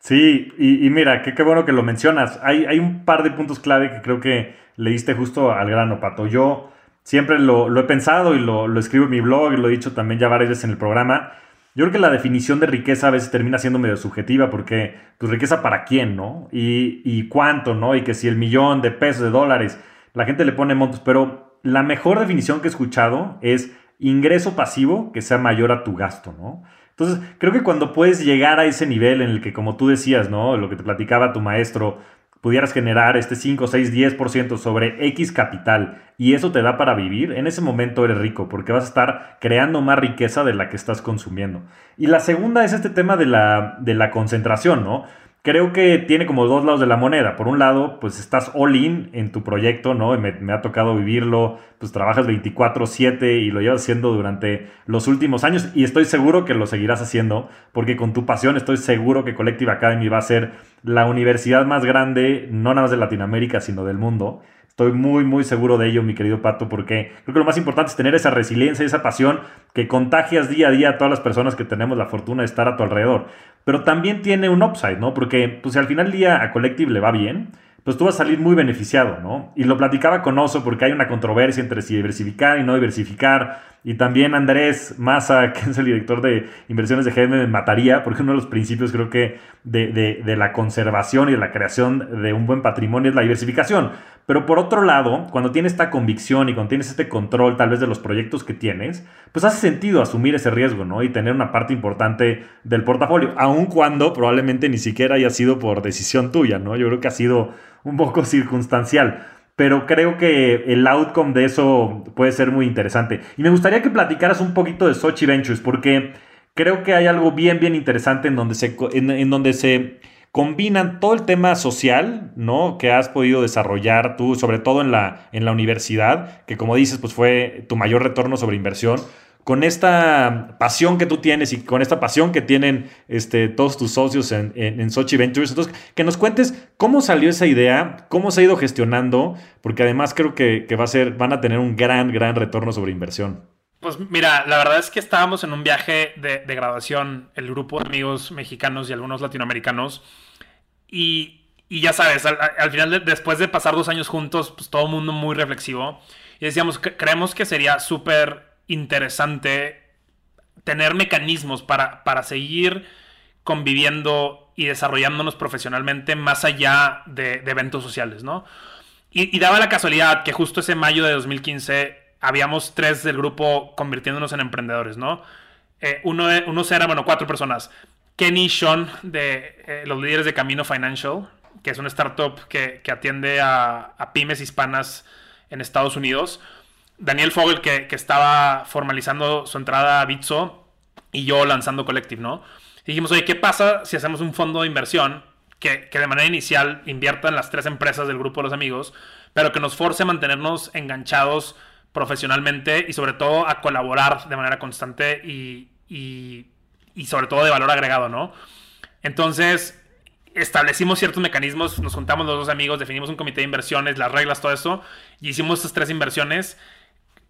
Sí, y, mira, qué, qué bueno que lo mencionas. Hay, hay un par de puntos clave que creo que le diste justo al grano, Pato. Yo siempre lo, he pensado y lo, lo, escribo en mi blog y lo he dicho también ya varias veces en el programa. Yo creo que la definición de riqueza a veces termina siendo medio subjetiva porque, pues, riqueza para quién, ¿no? Y, y cuánto, ¿no? Y que si el millón de pesos, de dólares, la gente le pone montos, pero la mejor definición que he escuchado es ingreso pasivo que sea mayor a tu gasto, ¿no? Entonces, creo que cuando puedes llegar a ese nivel en el que, como tú decías, ¿no? Lo que te platicaba tu maestro, pudieras generar este 5, 6, 10% sobre X capital y eso te da para vivir, en ese momento eres rico porque vas a estar creando más riqueza de la que estás consumiendo. Y la segunda es este tema de la, de la concentración, ¿no? Creo que tiene como dos lados de la moneda. Por un lado, pues estás all in en tu proyecto, ¿no? Me, me ha tocado vivirlo, pues trabajas 24/7 y lo llevas haciendo durante los últimos años y estoy seguro que lo seguirás haciendo porque con tu pasión estoy seguro que Collective Academy va a ser la universidad más grande, no nada más de Latinoamérica, sino del mundo. Estoy muy, muy seguro de ello, mi querido Pato, porque creo que lo más importante es tener esa resiliencia, esa pasión que contagias día a día a todas las personas que tenemos la fortuna de estar a tu alrededor. Pero también tiene un upside, ¿no? Porque pues, si al final del día a Collective le va bien, pues tú vas a salir muy beneficiado, ¿no? Y lo platicaba con Oso porque hay una controversia entre si diversificar y no diversificar. Y también Andrés Massa, que es el director de inversiones de GM, me mataría, porque uno de los principios creo que de, de, la conservación y de la creación de un buen patrimonio es la diversificación. Pero por otro lado, cuando tienes esta convicción y cuando tienes este control tal vez de los proyectos que tienes, pues hace sentido asumir ese riesgo, ¿no? Y tener una parte importante del portafolio, aun cuando probablemente ni siquiera haya sido por decisión tuya, ¿no? Yo creo que ha sido un poco circunstancial pero creo que el outcome de eso puede ser muy interesante. Y me gustaría que platicaras un poquito de Sochi Ventures, porque creo que hay algo bien, bien interesante en donde se, en, donde se combinan todo el tema social, ¿no? Que has podido desarrollar tú, sobre todo en la, en la universidad, que como dices, pues fue tu mayor retorno sobre inversión con esta pasión que tú tienes y con esta pasión que tienen este, todos tus socios en, en, Sochi Ventures. Que nos cuentes cómo salió esa idea, cómo se ha ido gestionando, porque además creo que, va a ser, van a tener un gran, gran retorno sobre inversión. Pues mira, la verdad es que estábamos en un viaje de, graduación, el grupo de amigos mexicanos y algunos latinoamericanos, y, ya sabes, al, final, después de pasar dos años juntos, pues todo el mundo muy reflexivo, y decíamos, creemos que sería súper interesante tener mecanismos para, para seguir conviviendo y desarrollándonos profesionalmente más allá de, eventos sociales, ¿no? Y, daba la casualidad que justo ese mayo de 2015 habíamos tres del grupo convirtiéndonos en emprendedores, ¿no? Eh, uno, uno era, bueno, cuatro personas. Kenny Sean, de eh, los líderes de Camino Financial, que es una startup que, atiende a, a pymes hispanas en Estados Unidos. Daniel Fogel, que, estaba formalizando su entrada a Bitso, y yo lanzando Collective, ¿no? dijimos, oye, ¿qué pasa si hacemos un fondo de inversión que, de manera inicial invierta en las tres empresas del grupo de los amigos, pero que nos force a mantenernos enganchados profesionalmente y sobre todo a colaborar de manera constante y, y sobre todo de valor agregado, ¿no? Entonces, establecimos ciertos mecanismos, nos juntamos los dos amigos, definimos un comité de inversiones, las reglas, todo eso, y hicimos estas tres inversiones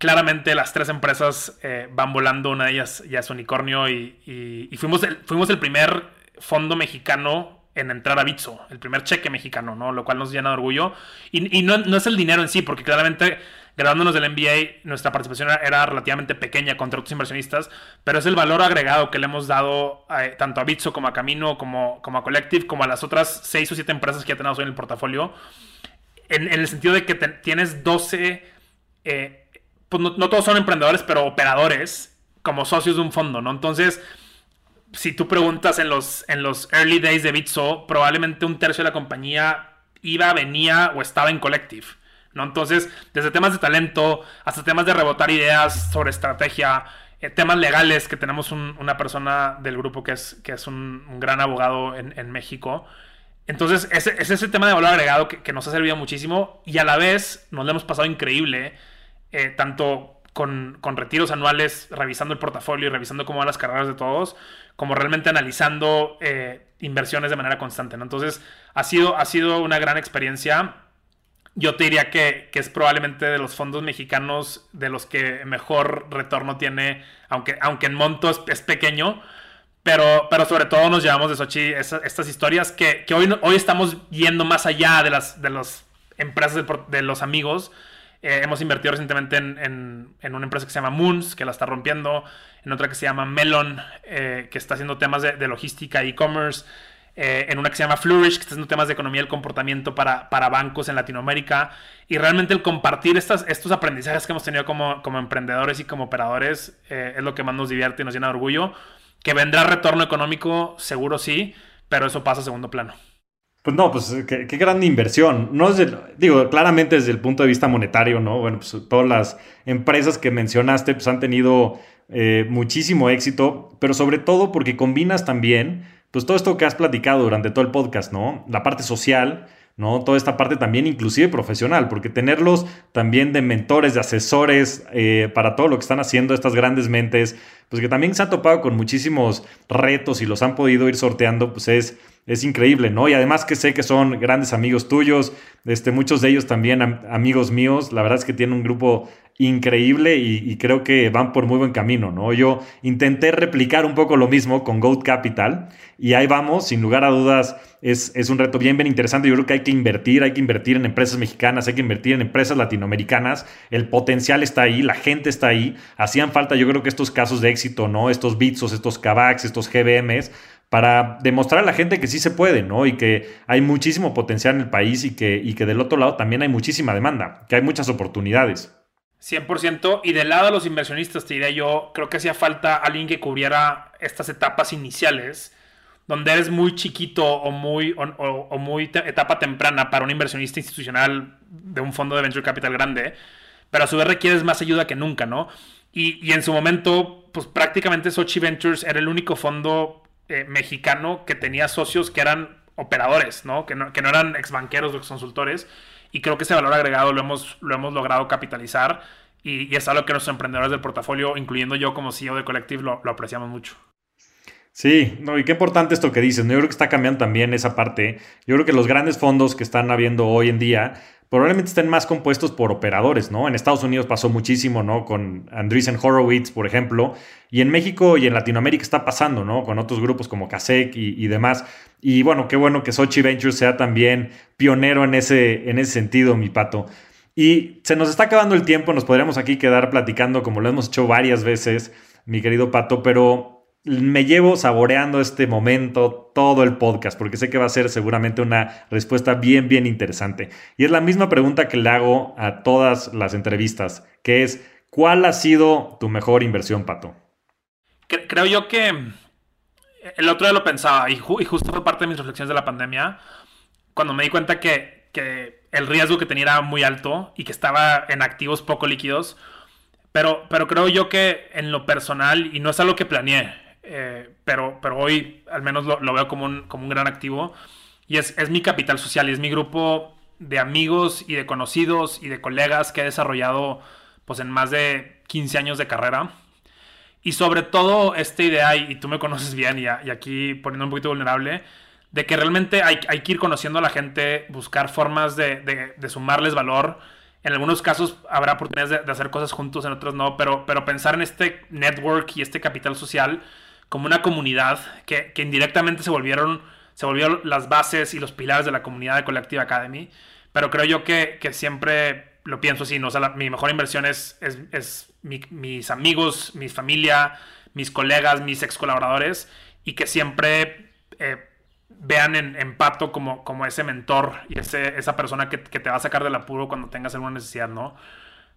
claramente las tres empresas eh, van volando, una de ellas ya es unicornio y, fuimos, el, fuimos el primer fondo mexicano en entrar a Bitso, el primer cheque mexicano, ¿no? Lo cual nos llena de orgullo. Y, no, es el dinero en sí, porque claramente graduándonos del MBA, nuestra participación era, relativamente pequeña contra otros inversionistas, pero es el valor agregado que le hemos dado tanto a Bitso como a Camino, como, como a Collective, como a las otras 6 o 7 empresas que ya tenemos hoy en el portafolio, en, el sentido de que tienes 12, eh, pues no, todos son emprendedores, pero operadores como socios de un fondo, ¿no? Entonces, si tú preguntas en los, en los early days de Bitso, probablemente un tercio de la compañía iba, venía o estaba en Collective. ¿no? Entonces, desde temas de talento hasta temas de rebotar ideas sobre estrategia, eh, temas legales, que tenemos una persona del grupo que es, que es un, gran abogado en, México. Entonces, ese, es ese tema de valor agregado que, nos ha servido muchísimo y a la vez nos lo hemos pasado increíble, eh, tanto con, con, retiros anuales, revisando el portafolio y revisando cómo van las carreras de todos, como realmente analizando eh, inversiones de manera constante. ¿no? Entonces, ha sido, ha sido una gran experiencia yo te diría que, es probablemente de los fondos mexicanos de los que mejor retorno tiene, aunque, aunque en montos es, pequeño, pero, pero sobre todo nos llevamos de Sochi estas historias que, hoy, hoy estamos yendo más allá de las de los empresas de, los amigos. Eh, hemos invertido recientemente en, una empresa que se llama Moons, que la está rompiendo, en otra que se llama Melon, eh, que está haciendo temas de, de logística e e-commerce. Eh, en una que se llama Flourish, que está haciendo temas de economía del comportamiento para, para bancos en Latinoamérica. Y realmente el compartir estas, estos aprendizajes que hemos tenido como, como emprendedores y como operadores eh, es lo que más nos divierte y nos llena de orgullo. Que vendrá retorno económico, seguro sí, pero eso pasa a segundo plano. Pues no, pues qué, gran inversión. No digo, claramente desde el punto de vista monetario, ¿no? Bueno, pues todas las empresas que mencionaste pues han tenido eh, muchísimo éxito, pero sobre todo porque combinas también pues todo esto que has platicado durante todo el podcast, ¿no? La parte social, ¿no? Toda esta parte también inclusive profesional, porque tenerlos también de mentores, de asesores eh, para todo lo que están haciendo estas grandes mentes, pues que también se han topado con muchísimos retos y los han podido ir sorteando, pues es, es increíble, ¿no? Y además que sé que son grandes amigos tuyos, este, muchos de ellos también amigos míos, la verdad es que tienen un grupo increíble y, creo que van por muy buen camino, ¿no? Yo intenté replicar un poco lo mismo con Goat Capital y ahí vamos, sin lugar a dudas, es, es, un reto bien, bien interesante. Yo creo que hay que invertir, hay que invertir en empresas mexicanas, hay que invertir en empresas latinoamericanas. El potencial está ahí, la gente está ahí. Hacían falta, yo creo que estos casos de éxito, ¿no? Estos Bitsos, estos Kavax, estos GBMs, para demostrar a la gente que sí se puede, ¿no? Y que hay muchísimo potencial en el país y que, y que del otro lado también hay muchísima demanda, que hay muchas oportunidades. 100%. Y del lado de los inversionistas, te diría yo, creo que hacía falta alguien que cubriera estas etapas iniciales, donde eres muy chiquito o muy, o, muy etapa temprana para un inversionista institucional de un fondo de venture capital grande, pero a su vez requieres más ayuda que nunca, ¿no? Y, en su momento, pues prácticamente Sochi Ventures era el único fondo eh, mexicano que tenía socios que eran operadores, ¿no? Que no, que no eran ex banqueros o consultores y creo que ese valor agregado lo hemos, lo hemos logrado capitalizar y, es algo que los emprendedores del portafolio, incluyendo yo como CEO de Collective, lo, apreciamos mucho. Sí, no, y qué importante esto que dices. ¿no? Yo creo que está cambiando también esa parte. Yo creo que los grandes fondos que están habiendo hoy en día probablemente estén más compuestos por operadores, ¿no? En Estados Unidos pasó muchísimo, ¿no? Con Andreessen Horowitz, por ejemplo, y en México y en Latinoamérica está pasando, ¿no? Con otros grupos como CASEC y, demás. Y bueno, qué bueno que Sochi Ventures sea también pionero en ese, en ese sentido, mi pato. Y se nos está acabando el tiempo, nos podríamos aquí quedar platicando como lo hemos hecho varias veces, mi querido pato, pero me llevo saboreando este momento todo el podcast porque sé que va a ser seguramente una respuesta bien, bien interesante. Y es la misma pregunta que le hago a todas las entrevistas, que es, ¿cuál ha sido tu mejor inversión, Pato? Creo yo que el otro día lo pensaba y, justo fue parte de mis reflexiones de la pandemia, cuando me di cuenta que, que el riesgo que tenía era muy alto y que estaba en activos poco líquidos. Pero, pero creo yo que en lo personal, y no es algo que planeé, eh, pero, pero hoy al menos lo, veo como un, como un, gran activo. Y es, es, mi capital social y es mi grupo de amigos y de conocidos y de colegas que he desarrollado pues en más de 15 años de carrera. Y sobre todo esta idea, y tú me conoces bien y, y aquí poniendo un poquito vulnerable, de que realmente hay, hay, que ir conociendo a la gente, buscar formas de, de, de sumarles valor en algunos casos habrá oportunidades de, hacer cosas juntos, en otros no, pero, pero pensar en este network y este capital social como una comunidad que, indirectamente se volvieron, se volvieron las bases y los pilares de la comunidad de Collective Academy. Pero creo yo que, siempre lo pienso así, ¿no? O sea, mi mejor inversión es, es, mis amigos, mi familia, mis colegas, mis ex colaboradores y que siempre eh, vean en, Pato como, como ese mentor y ese, esa persona que, que, te va a sacar del apuro cuando tengas alguna necesidad, ¿no?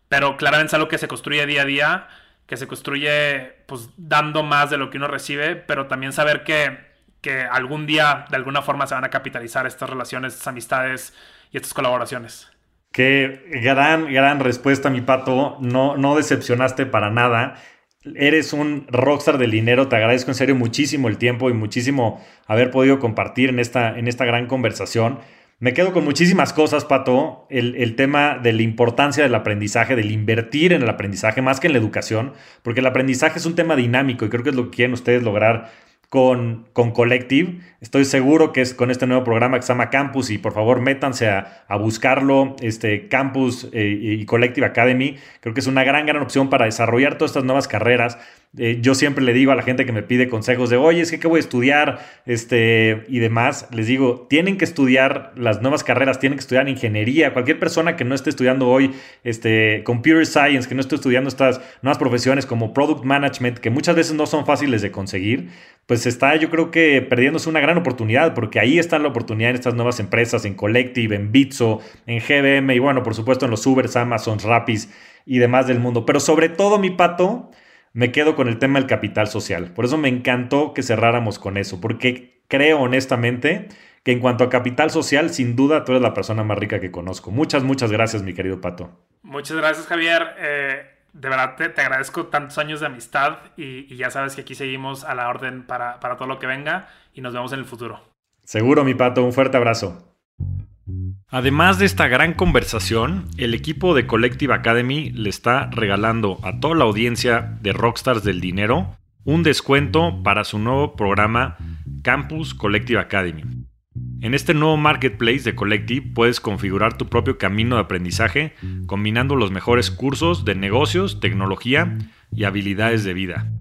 Pero claramente es algo que se construye día a día, que se construye pues dando más de lo que uno recibe, pero también saber que, que algún día de alguna forma se van a capitalizar estas relaciones, estas amistades y estas colaboraciones. Qué gran, gran respuesta, mi pato. No, no decepcionaste para nada. Eres un rockstar del dinero. Te agradezco en serio muchísimo el tiempo y muchísimo haber podido compartir en esta, en esta gran conversación. Me quedo con muchísimas cosas, Pato. El, el, tema de la importancia del aprendizaje, del invertir en el aprendizaje más que en la educación, porque el aprendizaje es un tema dinámico y creo que es lo que quieren ustedes lograr con, con Collective. Estoy seguro que es con este nuevo programa que se llama Campus y por favor métanse a, buscarlo, este Campus eh, y Collective Academy. Creo que es una gran, gran opción para desarrollar todas estas nuevas carreras. Eh, yo siempre le digo a la gente que me pide consejos de, oye, es que qué voy a estudiar este, y demás. Les digo, tienen que estudiar las nuevas carreras, tienen que estudiar ingeniería. Cualquier persona que no esté estudiando hoy este, computer science, que no esté estudiando estas nuevas profesiones como product management, que muchas veces no son fáciles de conseguir, pues está yo creo que perdiéndose una gran oportunidad, porque ahí está la oportunidad en estas nuevas empresas, en Collective, en Bitso, en GBM y bueno, por supuesto en los Ubers, Amazon, Rapis y demás del mundo. Pero sobre todo, mi pato, me quedo con el tema del capital social. Por eso me encantó que cerráramos con eso, porque creo honestamente que en cuanto a capital social, sin duda tú eres la persona más rica que conozco. Muchas, muchas gracias, mi querido Pato. Muchas gracias, Javier. Eh, de verdad te, agradezco tantos años de amistad y, ya sabes que aquí seguimos a la orden para, para todo lo que venga y nos vemos en el futuro. Seguro, mi Pato. Un fuerte abrazo. Además de esta gran conversación, el equipo de Collective Academy le está regalando a toda la audiencia de Rockstars del Dinero un descuento para su nuevo programa Campus Collective Academy. En este nuevo marketplace de Collective puedes configurar tu propio camino de aprendizaje combinando los mejores cursos de negocios, tecnología y habilidades de vida.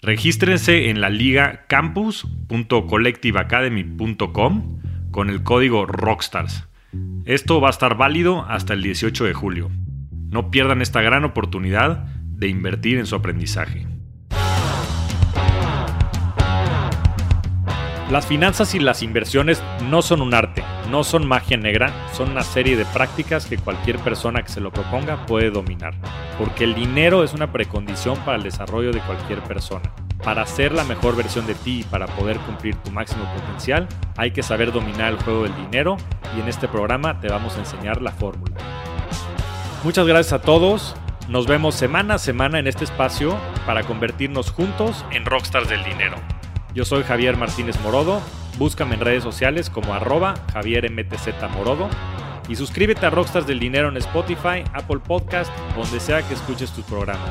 Regístrense en la liga campus.collectiveacademy.com con el código ROCKSTARS. Esto va a estar válido hasta el 18 de julio. No pierdan esta gran oportunidad de invertir en su aprendizaje. Las finanzas y las inversiones no son un arte, no son magia negra, son una serie de prácticas que cualquier persona que se lo proponga puede dominar, porque el dinero es una precondición para el desarrollo de cualquier persona. Para ser la mejor versión de ti y para poder cumplir tu máximo potencial, hay que saber dominar el juego del dinero y en este programa te vamos a enseñar la fórmula. Muchas gracias a todos. Nos vemos semana a semana en este espacio para convertirnos juntos en rockstars del dinero. Yo soy Javier Martínez Morodo. Búscame en redes sociales como arroba Javier Morodo. Y suscríbete a Rockstars del Dinero en Spotify, Apple Podcast, donde sea que escuches tus programas.